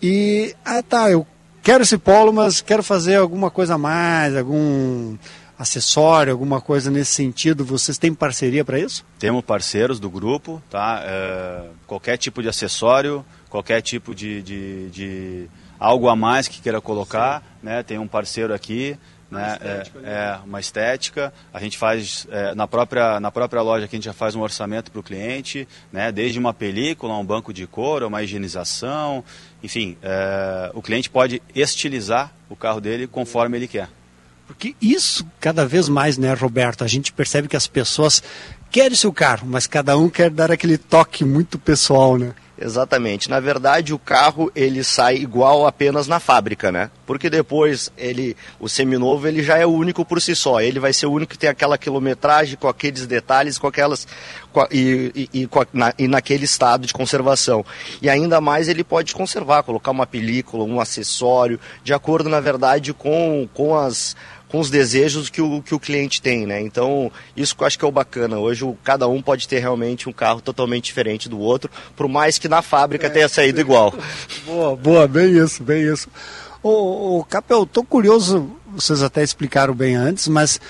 e ah tá, eu quero esse polo, mas quero fazer alguma coisa a mais, algum acessório, alguma coisa nesse sentido. Vocês têm parceria para isso? Temos parceiros do grupo, tá? É, qualquer tipo de acessório, qualquer tipo de, de, de, algo a mais que queira colocar, né? Tem um parceiro aqui. Né? Estética, é, né? é, uma estética. A gente faz é, na, própria, na própria loja que a gente já faz um orçamento para o cliente, né? desde uma película, um banco de couro, uma higienização, enfim, é, o cliente pode estilizar o carro dele conforme ele quer. Porque isso, cada vez mais, né, Roberto, a gente percebe que as pessoas querem seu carro, mas cada um quer dar aquele toque muito pessoal, né? Exatamente. Na verdade, o carro ele sai igual apenas na fábrica, né? Porque depois ele, o seminovo ele já é único por si só. Ele vai ser o único que tem aquela quilometragem com aqueles detalhes, com aquelas e, e, e, na, e naquele estado de conservação. E ainda mais ele pode conservar, colocar uma película, um acessório, de acordo na verdade com com as com os desejos que o, que o cliente tem, né? Então, isso que eu acho que é o bacana. Hoje, o, cada um pode ter realmente um carro totalmente diferente do outro, por mais que na fábrica é, tenha saído igual. Boa, boa, bem isso, bem isso. Ô, ô Capel, tô curioso, vocês até explicaram bem antes, mas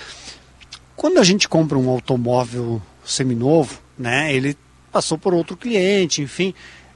quando a gente compra um automóvel seminovo, né, ele passou por outro cliente, enfim,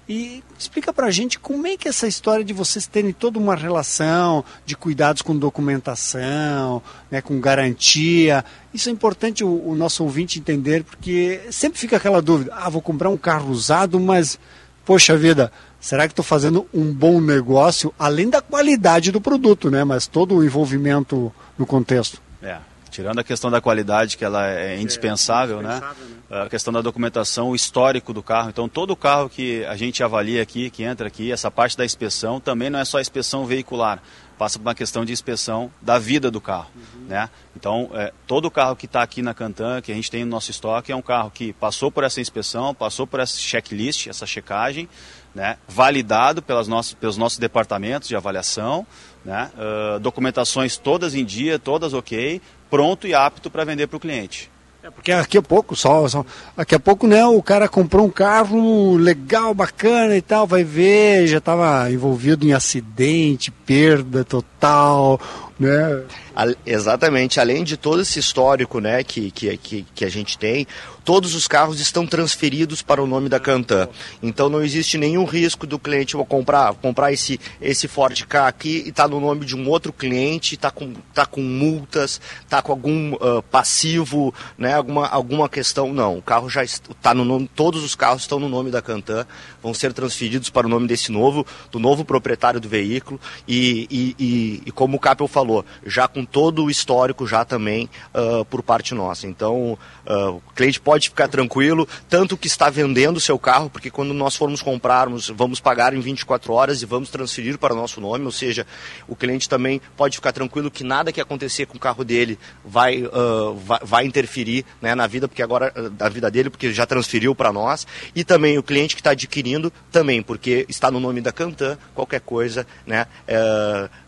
e explica para a gente como é que é essa história de vocês terem toda uma relação de cuidados com documentação, né, com garantia. Isso é importante o, o nosso ouvinte entender, porque sempre fica aquela dúvida: ah, vou comprar um carro usado, mas, poxa vida, será que estou fazendo um bom negócio, além da qualidade do produto, né, mas todo o envolvimento no contexto? É. Tirando a questão da qualidade, que ela é indispensável, é, indispensável né? né? A questão da documentação, o histórico do carro. Então, todo carro que a gente avalia aqui, que entra aqui, essa parte da inspeção, também não é só inspeção veicular. Passa por uma questão de inspeção da vida do carro. Uhum. Né? Então, é, todo carro que está aqui na Cantan, que a gente tem no nosso estoque, é um carro que passou por essa inspeção, passou por essa checklist, essa checagem, né? validado pelas nossas, pelos nossos departamentos de avaliação, né? Uh, documentações todas em dia, todas ok, pronto e apto para vender para o cliente. É porque daqui a pouco, só, só, daqui a pouco, né, o cara comprou um carro legal, bacana e tal, vai ver, já estava envolvido em acidente, perda total, né? Exatamente, além de todo esse histórico né, que, que, que, que a gente tem, todos os carros estão transferidos para o nome da Cantan. Então não existe nenhum risco do cliente comprar, comprar esse, esse Ford K aqui e está no nome de um outro cliente, está com, tá com multas, está com algum uh, passivo, né, alguma, alguma questão. Não, o carro já está no nome, todos os carros estão no nome da Cantan, vão ser transferidos para o nome desse novo, do novo proprietário do veículo. E, e, e, e como o Capel falou, já com todo o histórico já também uh, por parte nossa. Então uh, o cliente pode ficar tranquilo, tanto que está vendendo o seu carro, porque quando nós formos comprarmos, vamos pagar em 24 horas e vamos transferir para o nosso nome, ou seja, o cliente também pode ficar tranquilo que nada que acontecer com o carro dele vai, uh, vai, vai, interferir né, na vida, porque agora da vida dele, porque já transferiu para nós, e também o cliente que está adquirindo também, porque está no nome da Cantan, qualquer coisa, né,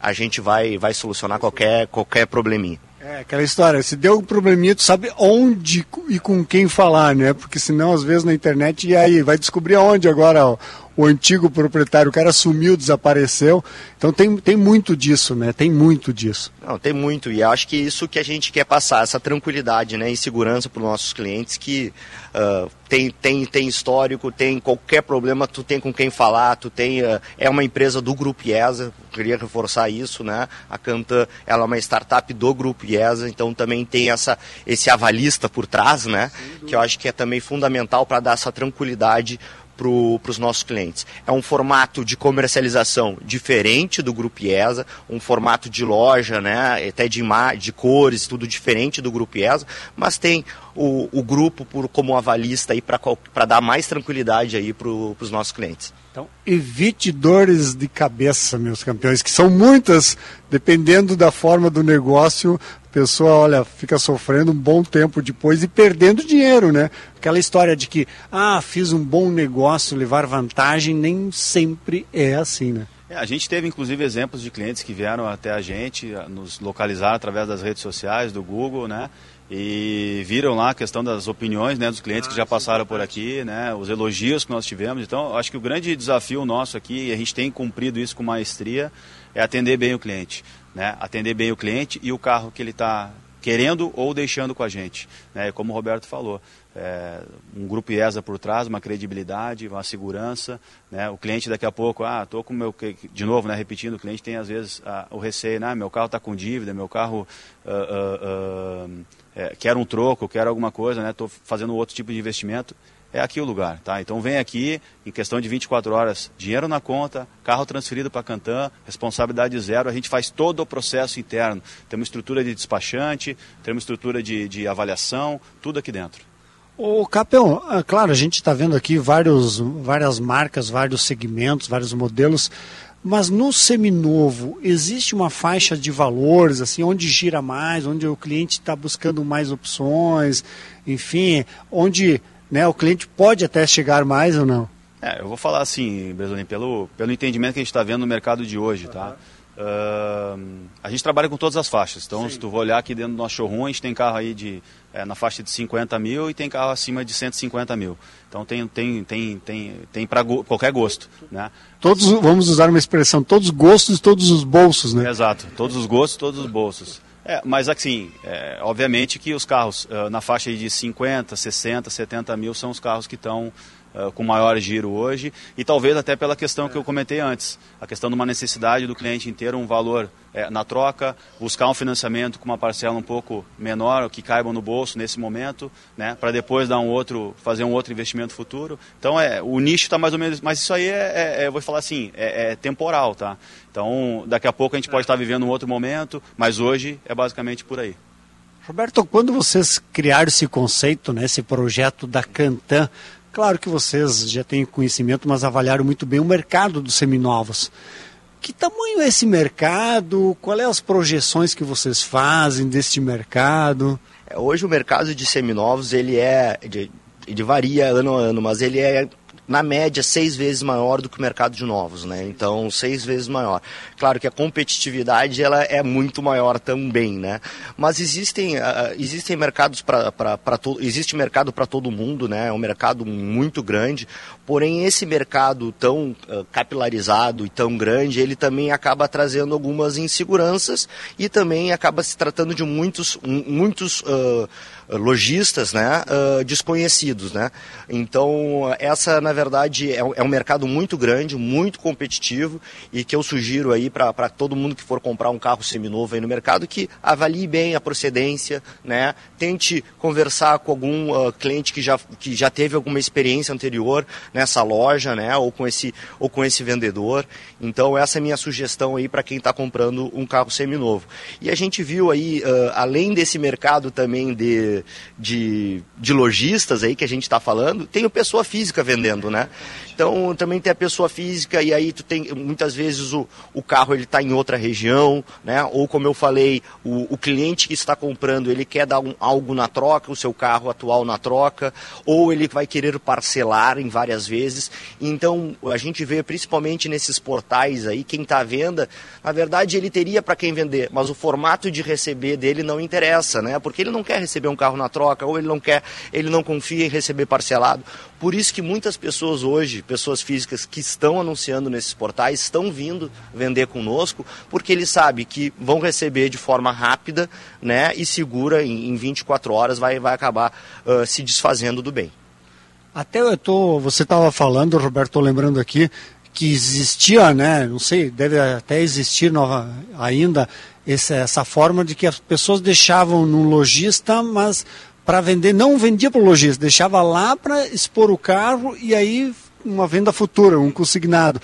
a gente vai, vai solucionar qualquer, qualquer probleminha. É, aquela história, se deu um probleminha, tu sabe onde e com quem falar, né? Porque senão, às vezes, na internet, e aí, vai descobrir aonde agora ó, o antigo proprietário, o cara sumiu, desapareceu. Então tem, tem muito disso, né? Tem muito disso. Não, tem muito, e acho que isso que a gente quer passar, essa tranquilidade né, e segurança para os nossos clientes que uh, tem, tem, tem histórico, tem qualquer problema, tu tem com quem falar, tu tem. Uh, é uma empresa do Grupo IESA, queria reforçar isso, né? A Cantan ela é uma startup do Grupo IESA, então também tem essa, esse avalista por trás, né? Que eu acho que é também fundamental para dar essa tranquilidade para os nossos clientes. É um formato de comercialização diferente do Grupo IESA, um formato de loja, né, até de, de cores, tudo diferente do Grupo IESA, mas tem o, o grupo por, como avalista para dar mais tranquilidade aí para os nossos clientes. Então, evite dores de cabeça, meus campeões, que são muitas, dependendo da forma do negócio, pessoa, olha, fica sofrendo um bom tempo depois e perdendo dinheiro, né? Aquela história de que, ah, fiz um bom negócio, levar vantagem, nem sempre é assim, né? É, a gente teve inclusive exemplos de clientes que vieram até a gente, nos localizaram através das redes sociais, do Google, né? e viram lá a questão das opiniões né, dos clientes que já passaram por aqui, né, os elogios que nós tivemos. Então, acho que o grande desafio nosso aqui, e a gente tem cumprido isso com maestria, é atender bem o cliente. Né, atender bem o cliente e o carro que ele está querendo ou deixando com a gente. Né, como o Roberto falou, é, um grupo IESA por trás, uma credibilidade, uma segurança. Né, o cliente daqui a pouco, ah, estou com meu. De novo, né, repetindo, o cliente tem às vezes ah, o receio, né, meu carro está com dívida, meu carro. Uh, uh, uh, é, quero um troco, quero alguma coisa, estou né, fazendo outro tipo de investimento, é aqui o lugar. Tá? Então vem aqui, em questão de 24 horas, dinheiro na conta, carro transferido para Cantan, responsabilidade zero, a gente faz todo o processo interno. Temos estrutura de despachante, temos estrutura de, de avaliação, tudo aqui dentro. O Capel, ah, claro, a gente está vendo aqui vários, várias marcas, vários segmentos, vários modelos. Mas no seminovo, existe uma faixa de valores, assim, onde gira mais, onde o cliente está buscando mais opções, enfim, onde né, o cliente pode até chegar mais ou não? É, eu vou falar assim, Bresolim, pelo, pelo entendimento que a gente está vendo no mercado de hoje, tá? Uhum. Uh, a gente trabalha com todas as faixas. Então, Sim. se tu for olhar aqui dentro do nosso showroom, a gente tem carro aí de, é, na faixa de 50 mil e tem carro acima de 150 mil. Então, tem, tem, tem, tem, tem para go qualquer gosto. Né? Todos, vamos usar uma expressão, todos os gostos todos os bolsos, né? Exato, todos os gostos todos os bolsos. É, mas assim, é, obviamente que os carros uh, na faixa de 50, 60, 70 mil são os carros que estão uh, com maior giro hoje e talvez até pela questão que eu comentei antes, a questão de uma necessidade do cliente em ter um valor é, na troca, buscar um financiamento com uma parcela um pouco menor, que caiba no bolso nesse momento, né, para depois dar um outro, fazer um outro investimento futuro. Então é, o nicho está mais ou menos, mas isso aí é, é, é vou falar assim, é, é, temporal, tá? Então daqui a pouco a gente pode estar vivendo um outro momento, mas hoje é basicamente por aí. Roberto, quando vocês criaram esse conceito, né, esse projeto da Cantan, Claro que vocês já têm conhecimento, mas avaliaram muito bem o mercado dos seminovos. Que tamanho é esse mercado? Quais são as projeções que vocês fazem deste mercado? É, hoje o mercado de seminovos ele é, ele varia ano a ano, mas ele é na média, seis vezes maior do que o mercado de novos, né? Então, seis vezes maior. Claro que a competitividade ela é muito maior também, né? Mas existem, uh, existem mercados para todo, existe mercado para todo mundo, né? É um mercado muito grande. Porém, esse mercado tão uh, capilarizado e tão grande, ele também acaba trazendo algumas inseguranças e também acaba se tratando de muitos, muitos uh, lojistas né, desconhecidos. Né? Então, essa, na verdade, é, é, um mercado muito grande, muito competitivo e que eu sugiro aí para todo mundo que for comprar um carro seminovo aí no mercado que avalie bem a procedência, né? tente conversar com algum uh, cliente que já, que já teve alguma experiência anterior nessa loja né? ou, com esse, ou com esse vendedor. Então, essa é a minha sugestão aí para quem está comprando um carro seminovo. E a gente viu aí, uh, além desse mercado também de de, de, lojistas aí que a gente está falando, tem o pessoa física vendendo, né? Então também tem a pessoa física e aí tu tem muitas vezes o, o carro ele está em outra região, né? Ou como eu falei, o, o cliente que está comprando ele quer dar um, algo na troca, o seu carro atual na troca, ou ele vai querer parcelar em várias vezes. Então a gente vê principalmente nesses portais aí quem está à venda, na verdade ele teria para quem vender, mas o formato de receber dele não interessa, né? Porque ele não quer receber um carro na troca, ou ele não quer, ele não confia em receber parcelado. Por isso que muitas pessoas hoje, pessoas físicas que estão anunciando nesses portais, estão vindo vender conosco, porque eles sabem que vão receber de forma rápida né, e segura, em, em 24 horas, vai, vai acabar uh, se desfazendo do bem. Até eu tô, você estava falando, Roberto, lembrando aqui, que existia, né, não sei, deve até existir nova, ainda, essa, essa forma de que as pessoas deixavam no lojista, mas para vender não vendia para o lojista, deixava lá para expor o carro e aí uma venda futura, um consignado.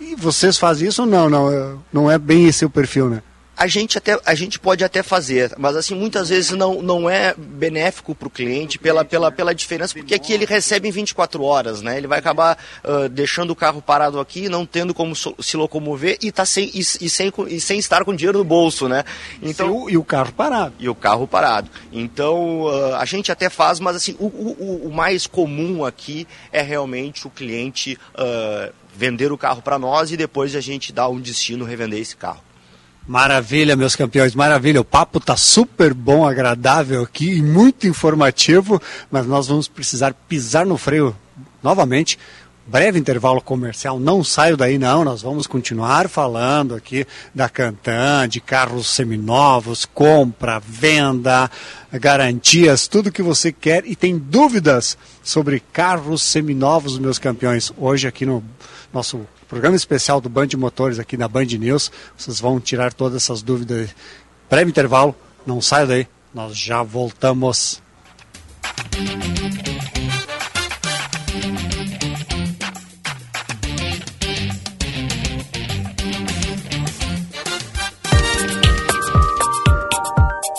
E vocês fazem isso ou não? Não, não é bem esse o perfil, né? A gente, até, a gente pode até fazer, mas assim, muitas vezes não, não é benéfico para o cliente pela, pela, pela diferença, porque aqui ele recebe em 24 horas, né? Ele vai acabar uh, deixando o carro parado aqui, não tendo como so, se locomover e, tá sem, e, e, sem, e sem estar com dinheiro no bolso, né? Então, e o carro parado. E o carro parado. Então, uh, a gente até faz, mas assim, o, o, o, mais comum aqui é realmente o cliente uh, vender o carro para nós e depois a gente dar um destino revender esse carro. Maravilha, meus campeões, maravilha. O papo está super bom, agradável aqui e muito informativo, mas nós vamos precisar pisar no freio novamente. Breve intervalo comercial, não saio daí não, nós vamos continuar falando aqui da Cantan, de carros seminovos, compra, venda, garantias, tudo que você quer e tem dúvidas sobre carros seminovos, meus campeões, hoje aqui no nosso programa especial do Band Motores aqui na Band News. Vocês vão tirar todas essas dúvidas. Breve intervalo, não saia daí, nós já voltamos.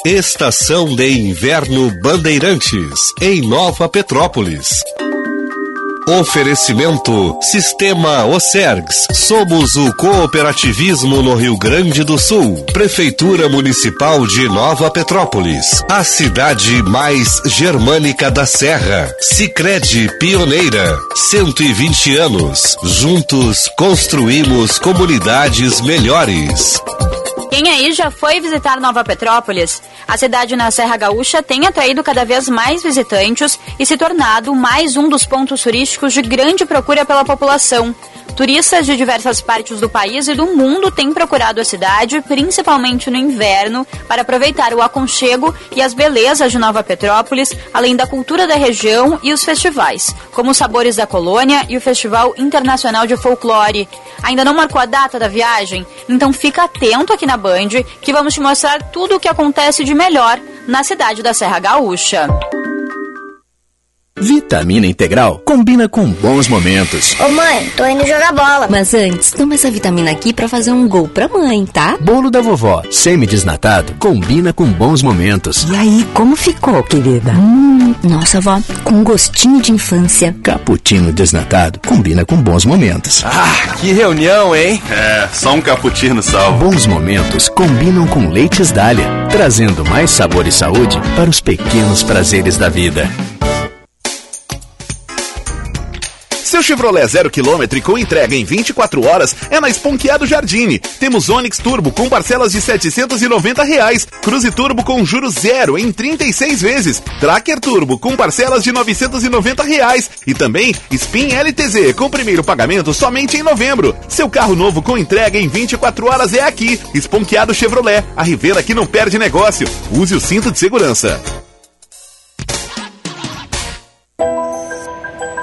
Estação de Inverno Bandeirantes, em Nova Petrópolis. Oferecimento Sistema Ocergs. Somos o cooperativismo no Rio Grande do Sul. Prefeitura Municipal de Nova Petrópolis. A cidade mais germânica da Serra. Sicredi Pioneira. 120 anos. Juntos construímos comunidades melhores. Quem aí já foi visitar Nova Petrópolis? A cidade na Serra Gaúcha tem atraído cada vez mais visitantes e se tornado mais um dos pontos turísticos de grande procura pela população. Turistas de diversas partes do país e do mundo têm procurado a cidade, principalmente no inverno, para aproveitar o aconchego e as belezas de Nova Petrópolis, além da cultura da região e os festivais, como os Sabores da Colônia e o Festival Internacional de Folclore. Ainda não marcou a data da viagem? Então fica atento aqui na Band, que vamos te mostrar tudo o que acontece de melhor na cidade da Serra Gaúcha. Vitamina Integral combina com bons momentos. Ô mãe, tô indo jogar bola. Mas antes, toma essa vitamina aqui para fazer um gol pra mãe, tá? Bolo da vovó, semi-desnatado, combina com bons momentos. E aí, como ficou, querida? Hum, nossa, vó, com gostinho de infância. Cappuccino desnatado combina com bons momentos. Ah, que reunião, hein? É, só um cappuccino salvo. Bons momentos combinam com leites Dália, trazendo mais sabor e saúde para os pequenos prazeres da vida. Seu Chevrolet zero quilômetro com entrega em 24 horas é na Esponqueado Jardine. Temos Onix Turbo com parcelas de 790 reais. Cruze Turbo com juros zero em 36 vezes. Tracker Turbo com parcelas de 990 reais. E também Spin LTZ com primeiro pagamento somente em novembro. Seu carro novo com entrega em 24 horas é aqui. Esponqueado Chevrolet. A Rivera que não perde negócio. Use o cinto de segurança.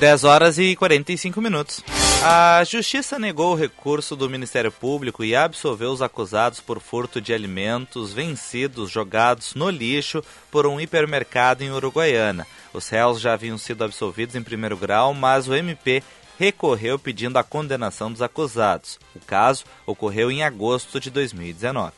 10 horas e 45 minutos. A Justiça negou o recurso do Ministério Público e absolveu os acusados por furto de alimentos vencidos jogados no lixo por um hipermercado em Uruguaiana. Os réus já haviam sido absolvidos em primeiro grau, mas o MP recorreu pedindo a condenação dos acusados. O caso ocorreu em agosto de 2019.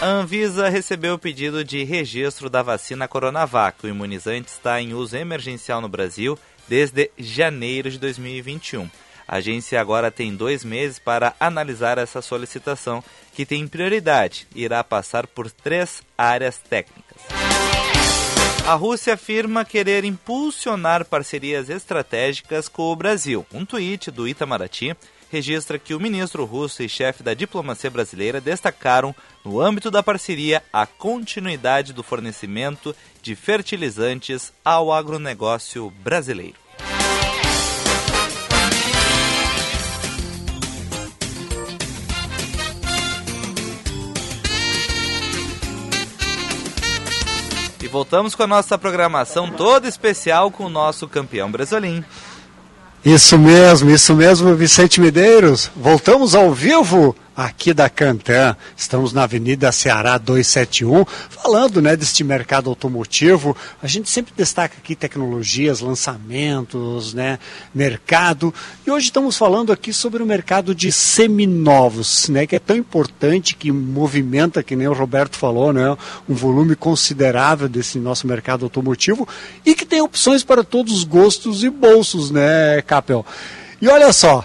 A Anvisa recebeu o pedido de registro da vacina Coronavac. O imunizante está em uso emergencial no Brasil desde janeiro de 2021. A agência agora tem dois meses para analisar essa solicitação, que tem prioridade e irá passar por três áreas técnicas. A Rússia afirma querer impulsionar parcerias estratégicas com o Brasil. Um tweet do Itamaraty registra que o ministro russo e chefe da diplomacia brasileira destacaram, no âmbito da parceria, a continuidade do fornecimento de fertilizantes ao agronegócio brasileiro. E voltamos com a nossa programação toda especial com o nosso campeão Brasolim. Isso mesmo, isso mesmo, Vicente Medeiros. Voltamos ao vivo aqui da Cantan. Estamos na Avenida Ceará 271, falando né, deste mercado automotivo. A gente sempre destaca aqui tecnologias, lançamentos, né, mercado. E hoje estamos falando aqui sobre o mercado de seminovos, né, que é tão importante, que movimenta, que nem o Roberto falou, né, um volume considerável desse nosso mercado automotivo e que tem opções para todos os gostos e bolsos, né, Capel? E olha só,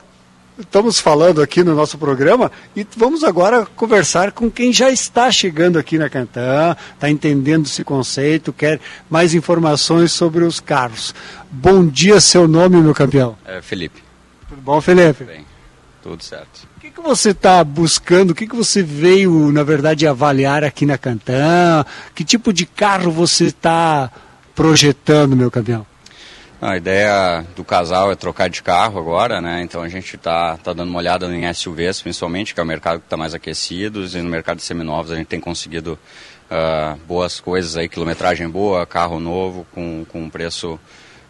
estamos falando aqui no nosso programa e vamos agora conversar com quem já está chegando aqui na Cantã, está entendendo esse conceito, quer mais informações sobre os carros. Bom dia, seu nome, meu campeão. É Felipe. Tudo bom, Felipe? Bem, tudo certo. O que, que você está buscando? O que, que você veio, na verdade, avaliar aqui na Cantã? Que tipo de carro você está projetando, meu campeão? A ideia do casal é trocar de carro agora, né? Então a gente está tá dando uma olhada em SUVs, principalmente, que é o mercado que está mais aquecido, e no mercado de seminovos a gente tem conseguido uh, boas coisas aí, quilometragem boa, carro novo, com, com um preço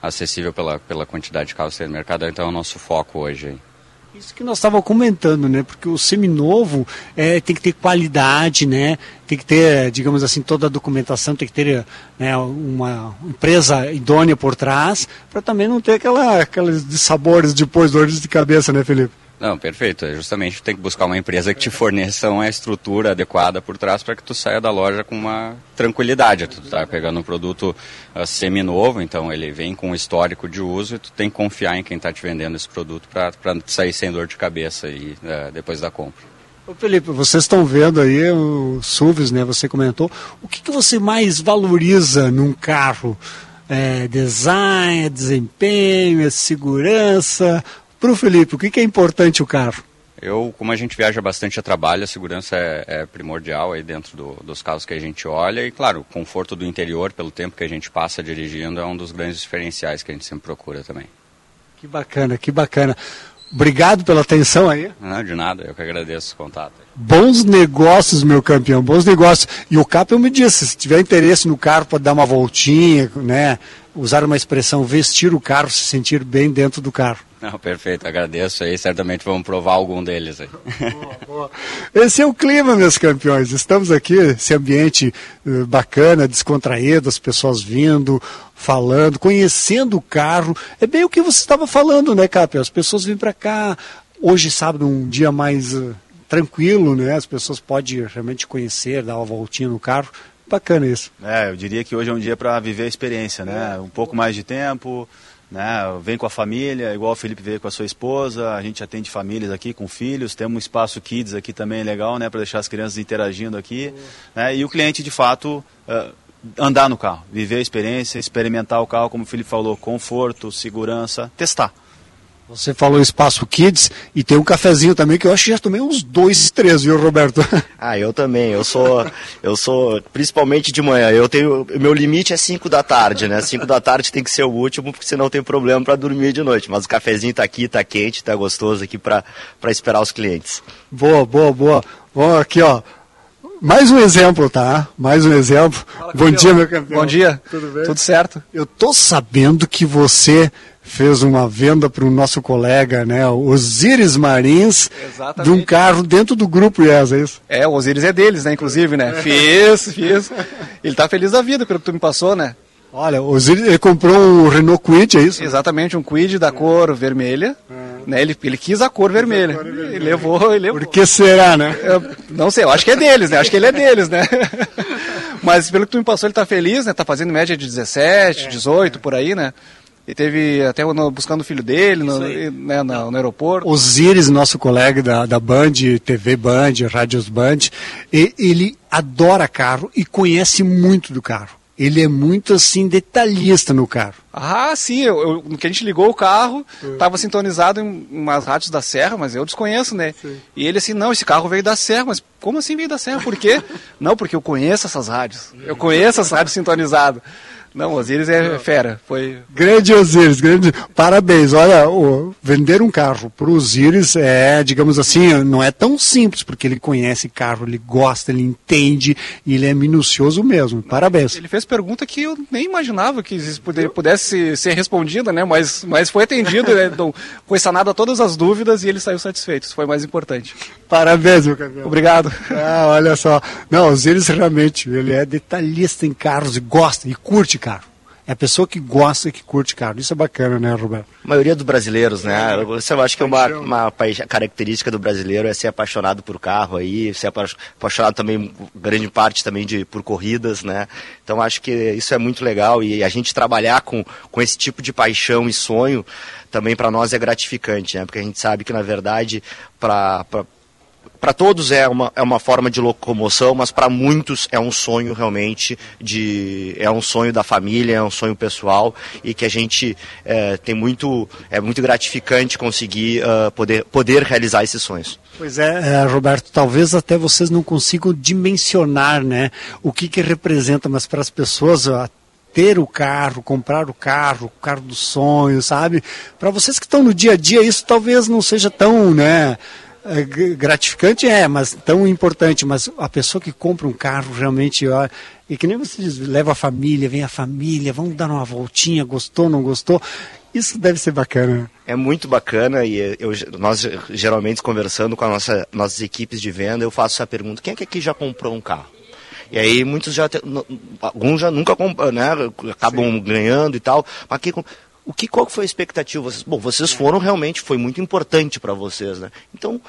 acessível pela, pela quantidade de carros que tem no mercado, então é o nosso foco hoje aí. Isso que nós estávamos comentando, né? Porque o seminovo é, tem que ter qualidade, né? Tem que ter, digamos assim, toda a documentação, tem que ter né, uma empresa idônea por trás, para também não ter aquela, aqueles sabores depois, dores de cabeça, né, Felipe? Não, perfeito. É justamente tem que buscar uma empresa que te forneça uma estrutura adequada por trás para que tu saia da loja com uma tranquilidade. Tu tá pegando um produto uh, semi-novo, então ele vem com um histórico de uso e tu tem que confiar em quem está te vendendo esse produto para sair sem dor de cabeça e, uh, depois da compra. Ô Felipe, vocês estão vendo aí o SUVs, né? Você comentou. O que, que você mais valoriza num carro? É, design, desempenho, é segurança? Para o Felipe, o que, que é importante o carro? Eu, como a gente viaja bastante a trabalho, a segurança é, é primordial aí dentro do, dos carros que a gente olha e, claro, o conforto do interior, pelo tempo que a gente passa dirigindo, é um dos grandes diferenciais que a gente sempre procura também. Que bacana, que bacana. Obrigado pela atenção aí. Não, de nada, eu que agradeço o contato. Bons negócios, meu campeão, bons negócios. E o Capel me disse, se tiver interesse no carro, pode dar uma voltinha, né? usar uma expressão, vestir o carro, se sentir bem dentro do carro. Não, perfeito, agradeço aí, certamente vamos provar algum deles aí. Boa, boa. Esse é o clima, meus campeões. Estamos aqui, esse ambiente uh, bacana, descontraído, as pessoas vindo, falando, conhecendo o carro. É bem o que você estava falando, né, Cap? As pessoas vêm para cá. Hoje, sábado, um dia mais uh, tranquilo, né? As pessoas podem realmente conhecer, dar uma voltinha no carro. Bacana isso. É, eu diria que hoje é um dia para viver a experiência, né? Um pouco mais de tempo, né? Vem com a família, igual o Felipe veio com a sua esposa, a gente atende famílias aqui com filhos, temos um espaço kids aqui também legal, né? Para deixar as crianças interagindo aqui, né? E o cliente, de fato, uh, andar no carro, viver a experiência, experimentar o carro, como o Felipe falou, conforto, segurança, testar. Você falou Espaço Kids e tem um cafezinho também que eu acho que já tomei uns dois, três, viu, Roberto? Ah, eu também. Eu sou, eu sou principalmente de manhã. Eu tenho, meu limite é 5 da tarde, né? 5 da tarde tem que ser o último, porque senão tem problema para dormir de noite. Mas o cafezinho tá aqui, tá quente, tá gostoso aqui para esperar os clientes. Boa, boa, boa. Bom, aqui, ó. Mais um exemplo, tá? Mais um exemplo. Fala, Bom dia, meu campeão. Bom dia. Tudo bem? Tudo certo. Eu tô sabendo que você fez uma venda para o nosso colega, né, o Osiris Marins, Exatamente. de um carro dentro do grupo Yes, é isso? É, o Osiris é deles, né, inclusive, né? Fiz, fiz. Ele tá feliz da vida pelo que tu me passou, né? Olha, o Osiris ele comprou um Renault Kwid, é isso? Exatamente, um Kwid da cor vermelha. Né, ele, ele quis a cor vermelha. A cor vermelha. Ele levou, ele levou. Por que será, né? Eu, não sei, eu acho que é deles, né? Acho que ele é deles, né? Mas pelo que tu me passou, ele tá feliz, né? Tá fazendo média de 17, é, 18, é. por aí, né? E teve até no, buscando o filho dele no, né, no, no, aeroporto. Osiris, nosso colega da, da Band, TV Band, Rádios Band, e, ele adora carro e conhece muito do carro. Ele é muito assim detalhista no carro. Ah, sim, eu, eu, no que a gente ligou o carro, estava sintonizado em umas rádios da Serra, mas eu desconheço, né? Sim. E ele assim, não, esse carro veio da Serra, mas como assim veio da Serra? Por quê? não, porque eu conheço essas rádios. Eu conheço as rádios sintonizadas. Não, Osiris é fera. Foi... Grande Osiris, grande. Parabéns. Olha, o, vender um carro para o Osiris é, digamos assim, não é tão simples, porque ele conhece carro, ele gosta, ele entende e ele é minucioso mesmo. Parabéns. Ele fez pergunta que eu nem imaginava que pudesse ser respondida, né? Mas, mas foi atendido, né? então, foi sanada todas as dúvidas e ele saiu satisfeito. Isso foi mais importante. Parabéns, meu campeão. Obrigado. Ah, olha só. Não, Osiris realmente, ele é detalhista em carros e gosta e curte carro. É a pessoa que gosta e que curte carro. Isso é bacana, né, Roberto? A maioria dos brasileiros, né? Você acha que uma, uma característica do brasileiro é ser apaixonado por carro aí, ser apaixonado também, grande parte também de, por corridas, né? Então acho que isso é muito legal e a gente trabalhar com, com esse tipo de paixão e sonho também para nós é gratificante, né? Porque a gente sabe que na verdade para para todos é uma, é uma forma de locomoção, mas para muitos é um sonho realmente de é um sonho da família, é um sonho pessoal e que a gente é, tem muito é muito gratificante conseguir uh, poder poder realizar esses sonhos. Pois é, é, Roberto, talvez até vocês não consigam dimensionar, né, o que que representa, mas para as pessoas ter o carro, comprar o carro, o carro dos sonhos, sabe? Para vocês que estão no dia a dia, isso talvez não seja tão, né? É, gratificante é, mas tão importante, mas a pessoa que compra um carro realmente, ó, e que nem você diz, leva a família, vem a família, vamos dar uma voltinha, gostou, não gostou, isso deve ser bacana. É muito bacana e eu, nós geralmente conversando com a nossa, nossas equipes de venda, eu faço essa pergunta, quem é que aqui já comprou um carro? E aí muitos já, alguns já nunca né, acabam Sim. ganhando e tal, mas aqui o que, qual foi a expectativa? Vocês, bom, vocês foram realmente, foi muito importante para vocês, né? Então,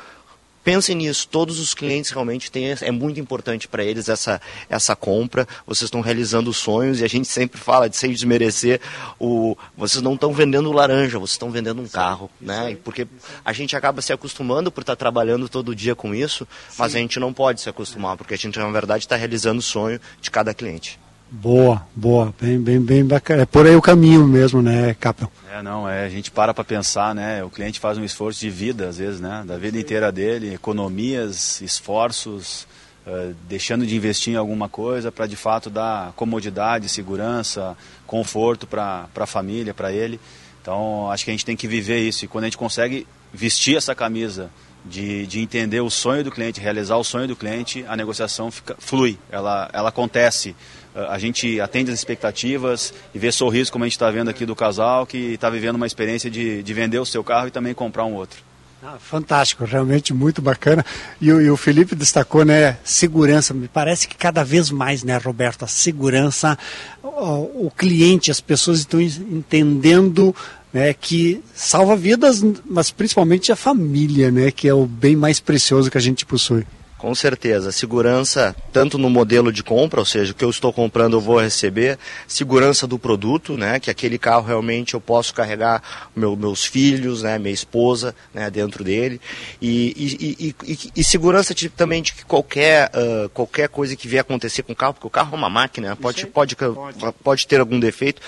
pensem nisso, todos os clientes realmente têm, é muito importante para eles essa, essa compra, vocês estão realizando sonhos e a gente sempre fala de sem desmerecer, o, vocês não estão vendendo laranja, vocês estão vendendo um carro, né? Porque a gente acaba se acostumando por estar tá trabalhando todo dia com isso, mas a gente não pode se acostumar, porque a gente na verdade está realizando o sonho de cada cliente. Boa, boa, bem, bem, bem bacana. É por aí o caminho mesmo, né, Capel? É, não, é, a gente para para pensar, né? O cliente faz um esforço de vida, às vezes, né? Da vida inteira dele, economias, esforços, uh, deixando de investir em alguma coisa para de fato dar comodidade, segurança, conforto para a família, para ele. Então, acho que a gente tem que viver isso. E quando a gente consegue vestir essa camisa de, de entender o sonho do cliente, realizar o sonho do cliente, a negociação fica, flui, ela, ela acontece. A gente atende as expectativas e vê sorriso, como a gente está vendo aqui do casal, que está vivendo uma experiência de, de vender o seu carro e também comprar um outro. Ah, fantástico, realmente muito bacana. E, o, e o Felipe destacou, né, segurança. Me parece que cada vez mais, né, Roberto, a segurança, o, o cliente, as pessoas estão entendendo né, que salva vidas, mas principalmente a família, né, que é o bem mais precioso que a gente possui. Com certeza. Segurança tanto no modelo de compra, ou seja, o que eu estou comprando eu vou receber. Segurança do produto, né? Que aquele carro realmente eu posso carregar meu, meus filhos, né? Minha esposa, né? Dentro dele. E, e, e, e segurança de, também de que qualquer, uh, qualquer coisa que vier acontecer com o carro, porque o carro é uma máquina, pode, pode, pode, pode ter algum defeito,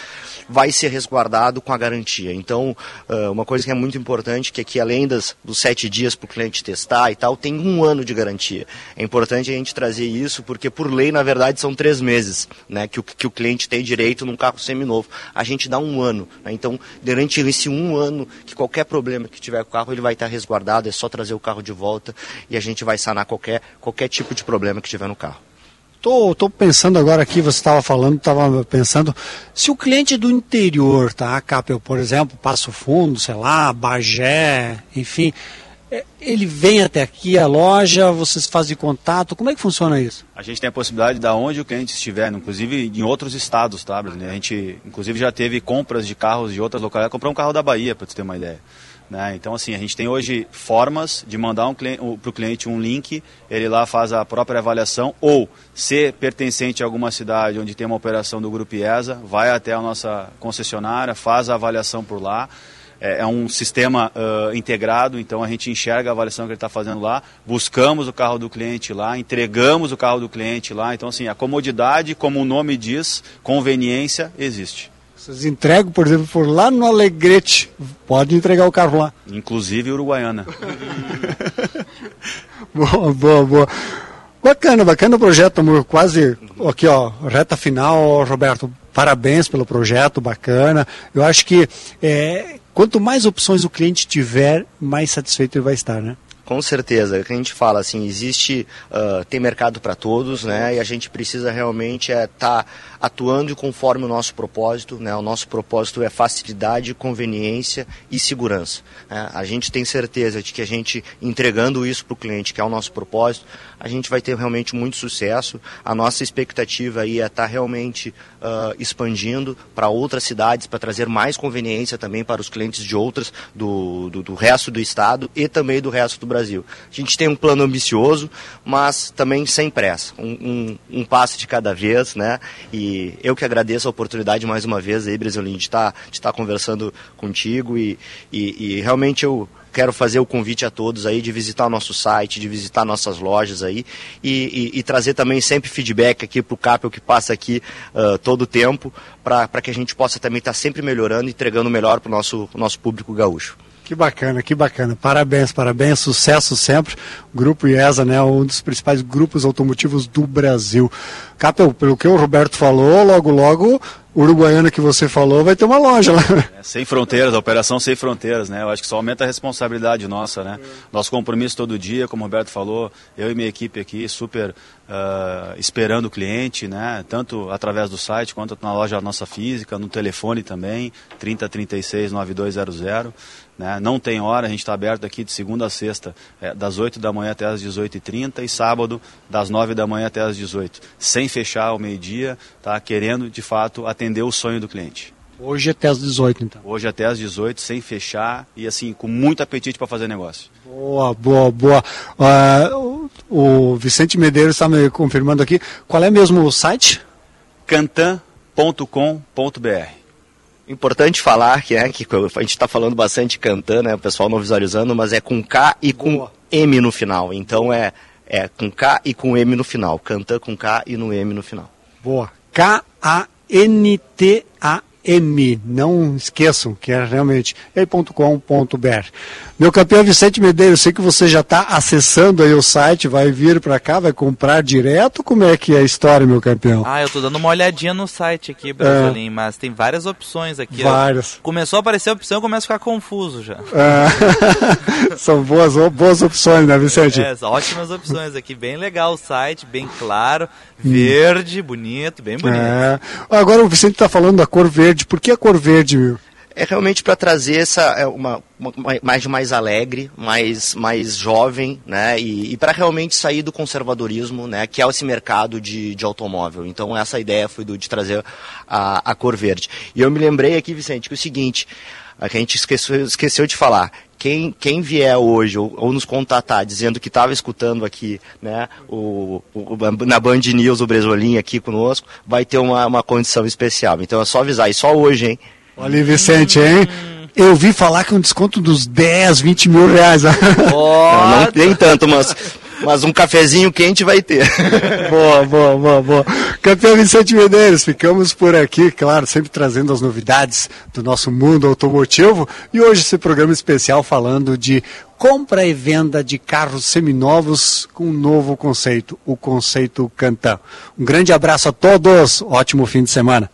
vai ser resguardado com a garantia. Então, uh, uma coisa que é muito importante, que aqui além das, dos sete dias para o cliente testar e tal, tem um ano de garantia. É importante a gente trazer isso porque, por lei, na verdade, são três meses né, que, o, que o cliente tem direito num carro seminovo. A gente dá um ano. Né? Então, durante esse um ano, que qualquer problema que tiver com o carro, ele vai estar resguardado, é só trazer o carro de volta e a gente vai sanar qualquer, qualquer tipo de problema que tiver no carro. Tô, tô pensando agora aqui, você estava falando, estava pensando, se o cliente do interior, tá, Capel, por exemplo, Passo Fundo, sei lá, Bagé, enfim, ele vem até aqui a loja, vocês fazem contato, como é que funciona isso? A gente tem a possibilidade de onde o cliente estiver, inclusive em outros estados, tá? A gente, inclusive, já teve compras de carros de outras localidades, comprou um carro da Bahia, para você ter uma ideia. Né? Então, assim, a gente tem hoje formas de mandar um para o cliente um link, ele lá faz a própria avaliação, ou se pertencente a alguma cidade onde tem uma operação do Grupo IESA, vai até a nossa concessionária, faz a avaliação por lá, é, é um sistema uh, integrado, então a gente enxerga a avaliação que ele está fazendo lá, buscamos o carro do cliente lá, entregamos o carro do cliente lá. Então, assim, a comodidade, como o nome diz, conveniência, existe. Vocês entregam, por exemplo, por lá no Alegrete, pode entregar o carro lá. Inclusive Uruguaiana. boa, boa, boa. Bacana, bacana o projeto, amor. Quase aqui, ó, reta final, Roberto. Parabéns pelo projeto, bacana. Eu acho que é, quanto mais opções o cliente tiver, mais satisfeito ele vai estar, né? Com certeza, é que a gente fala assim, existe, uh, tem mercado para todos, né? E a gente precisa realmente estar é, tá atuando conforme o nosso propósito, né? O nosso propósito é facilidade, conveniência e segurança. Né? A gente tem certeza de que a gente entregando isso para o cliente, que é o nosso propósito, a gente vai ter realmente muito sucesso. A nossa expectativa aí é estar tá realmente uh, expandindo para outras cidades, para trazer mais conveniência também para os clientes de outras do, do, do resto do estado e também do resto do Brasil. A gente tem um plano ambicioso, mas também sem pressa, um, um, um passo de cada vez, né? E eu que agradeço a oportunidade mais uma vez aí, Brasilino, de estar, de estar conversando contigo e, e, e realmente eu quero fazer o convite a todos aí de visitar o nosso site, de visitar nossas lojas aí e, e, e trazer também sempre feedback aqui para o Capel que passa aqui uh, todo o tempo para que a gente possa também estar tá sempre melhorando e entregando melhor para o nosso, nosso público gaúcho. Que bacana, que bacana. Parabéns, parabéns, sucesso sempre. Grupo IESA, né, um dos principais grupos automotivos do Brasil. Capel, pelo que o Roberto falou, logo logo Uruguaiana que você falou vai ter uma loja lá. É, sem fronteiras, a operação sem fronteiras, né? Eu acho que só aumenta a responsabilidade nossa, né? Nosso compromisso todo dia, como o Roberto falou, eu e minha equipe aqui super uh, esperando o cliente, né? Tanto através do site quanto na loja nossa física, no telefone também, 3036 9200. Né? Não tem hora, a gente está aberto aqui de segunda a sexta, é, das 8 da manhã até as 18h30 e sábado das 9 da manhã até as 18 sem fechar ao meio-dia, tá? querendo de fato atender o sonho do cliente. Hoje até as 18, então. Hoje até as 18, sem fechar e assim, com muito apetite para fazer negócio. Boa, boa, boa. Uh, o Vicente Medeiros está me confirmando aqui. Qual é mesmo o site? cantan.com.br Importante falar que, é, que a gente está falando bastante cantando, né, o pessoal não visualizando, mas é com K e com Boa. M no final. Então é, é com K e com M no final. Cantã com K e no M no final. Boa. K-A-N-T-A-M. Não esqueçam que é realmente ei.com.br. Meu campeão Vicente Medeiros, sei que você já está acessando aí o site, vai vir para cá, vai comprar direto? Como é que é a história, meu campeão? Ah, eu tô dando uma olhadinha no site aqui, Brasolim, é. mas tem várias opções aqui. Várias. Começou a aparecer a opção, eu começo a ficar confuso já. É. São boas, boas opções, né, Vicente? É, ótimas opções aqui, bem legal o site, bem claro, verde, bonito, bem bonito. É. Agora o Vicente está falando da cor verde, por que a cor verde, meu? é realmente para trazer essa é, uma, uma, mais mais alegre, mais mais jovem, né? E, e para realmente sair do conservadorismo, né? Que é esse mercado de, de automóvel. Então essa ideia foi do, de trazer a, a cor verde. E eu me lembrei aqui, Vicente, que é o seguinte, a gente esqueceu, esqueceu de falar. Quem, quem vier hoje ou, ou nos contatar dizendo que estava escutando aqui, né, o, o, na Band News, o Bresolim aqui conosco, vai ter uma, uma condição especial. Então é só avisar, e só hoje, hein? Olha, Vicente, hein? Eu vi falar que é um desconto dos 10, 20 mil reais. Oh, não, não tem tanto, mas, mas um cafezinho quente vai ter. boa, boa, boa, boa. Campeão Vicente Medeiros, ficamos por aqui, claro, sempre trazendo as novidades do nosso mundo automotivo. E hoje esse programa especial falando de compra e venda de carros seminovos com um novo conceito, o conceito Cantan. Um grande abraço a todos, ótimo fim de semana.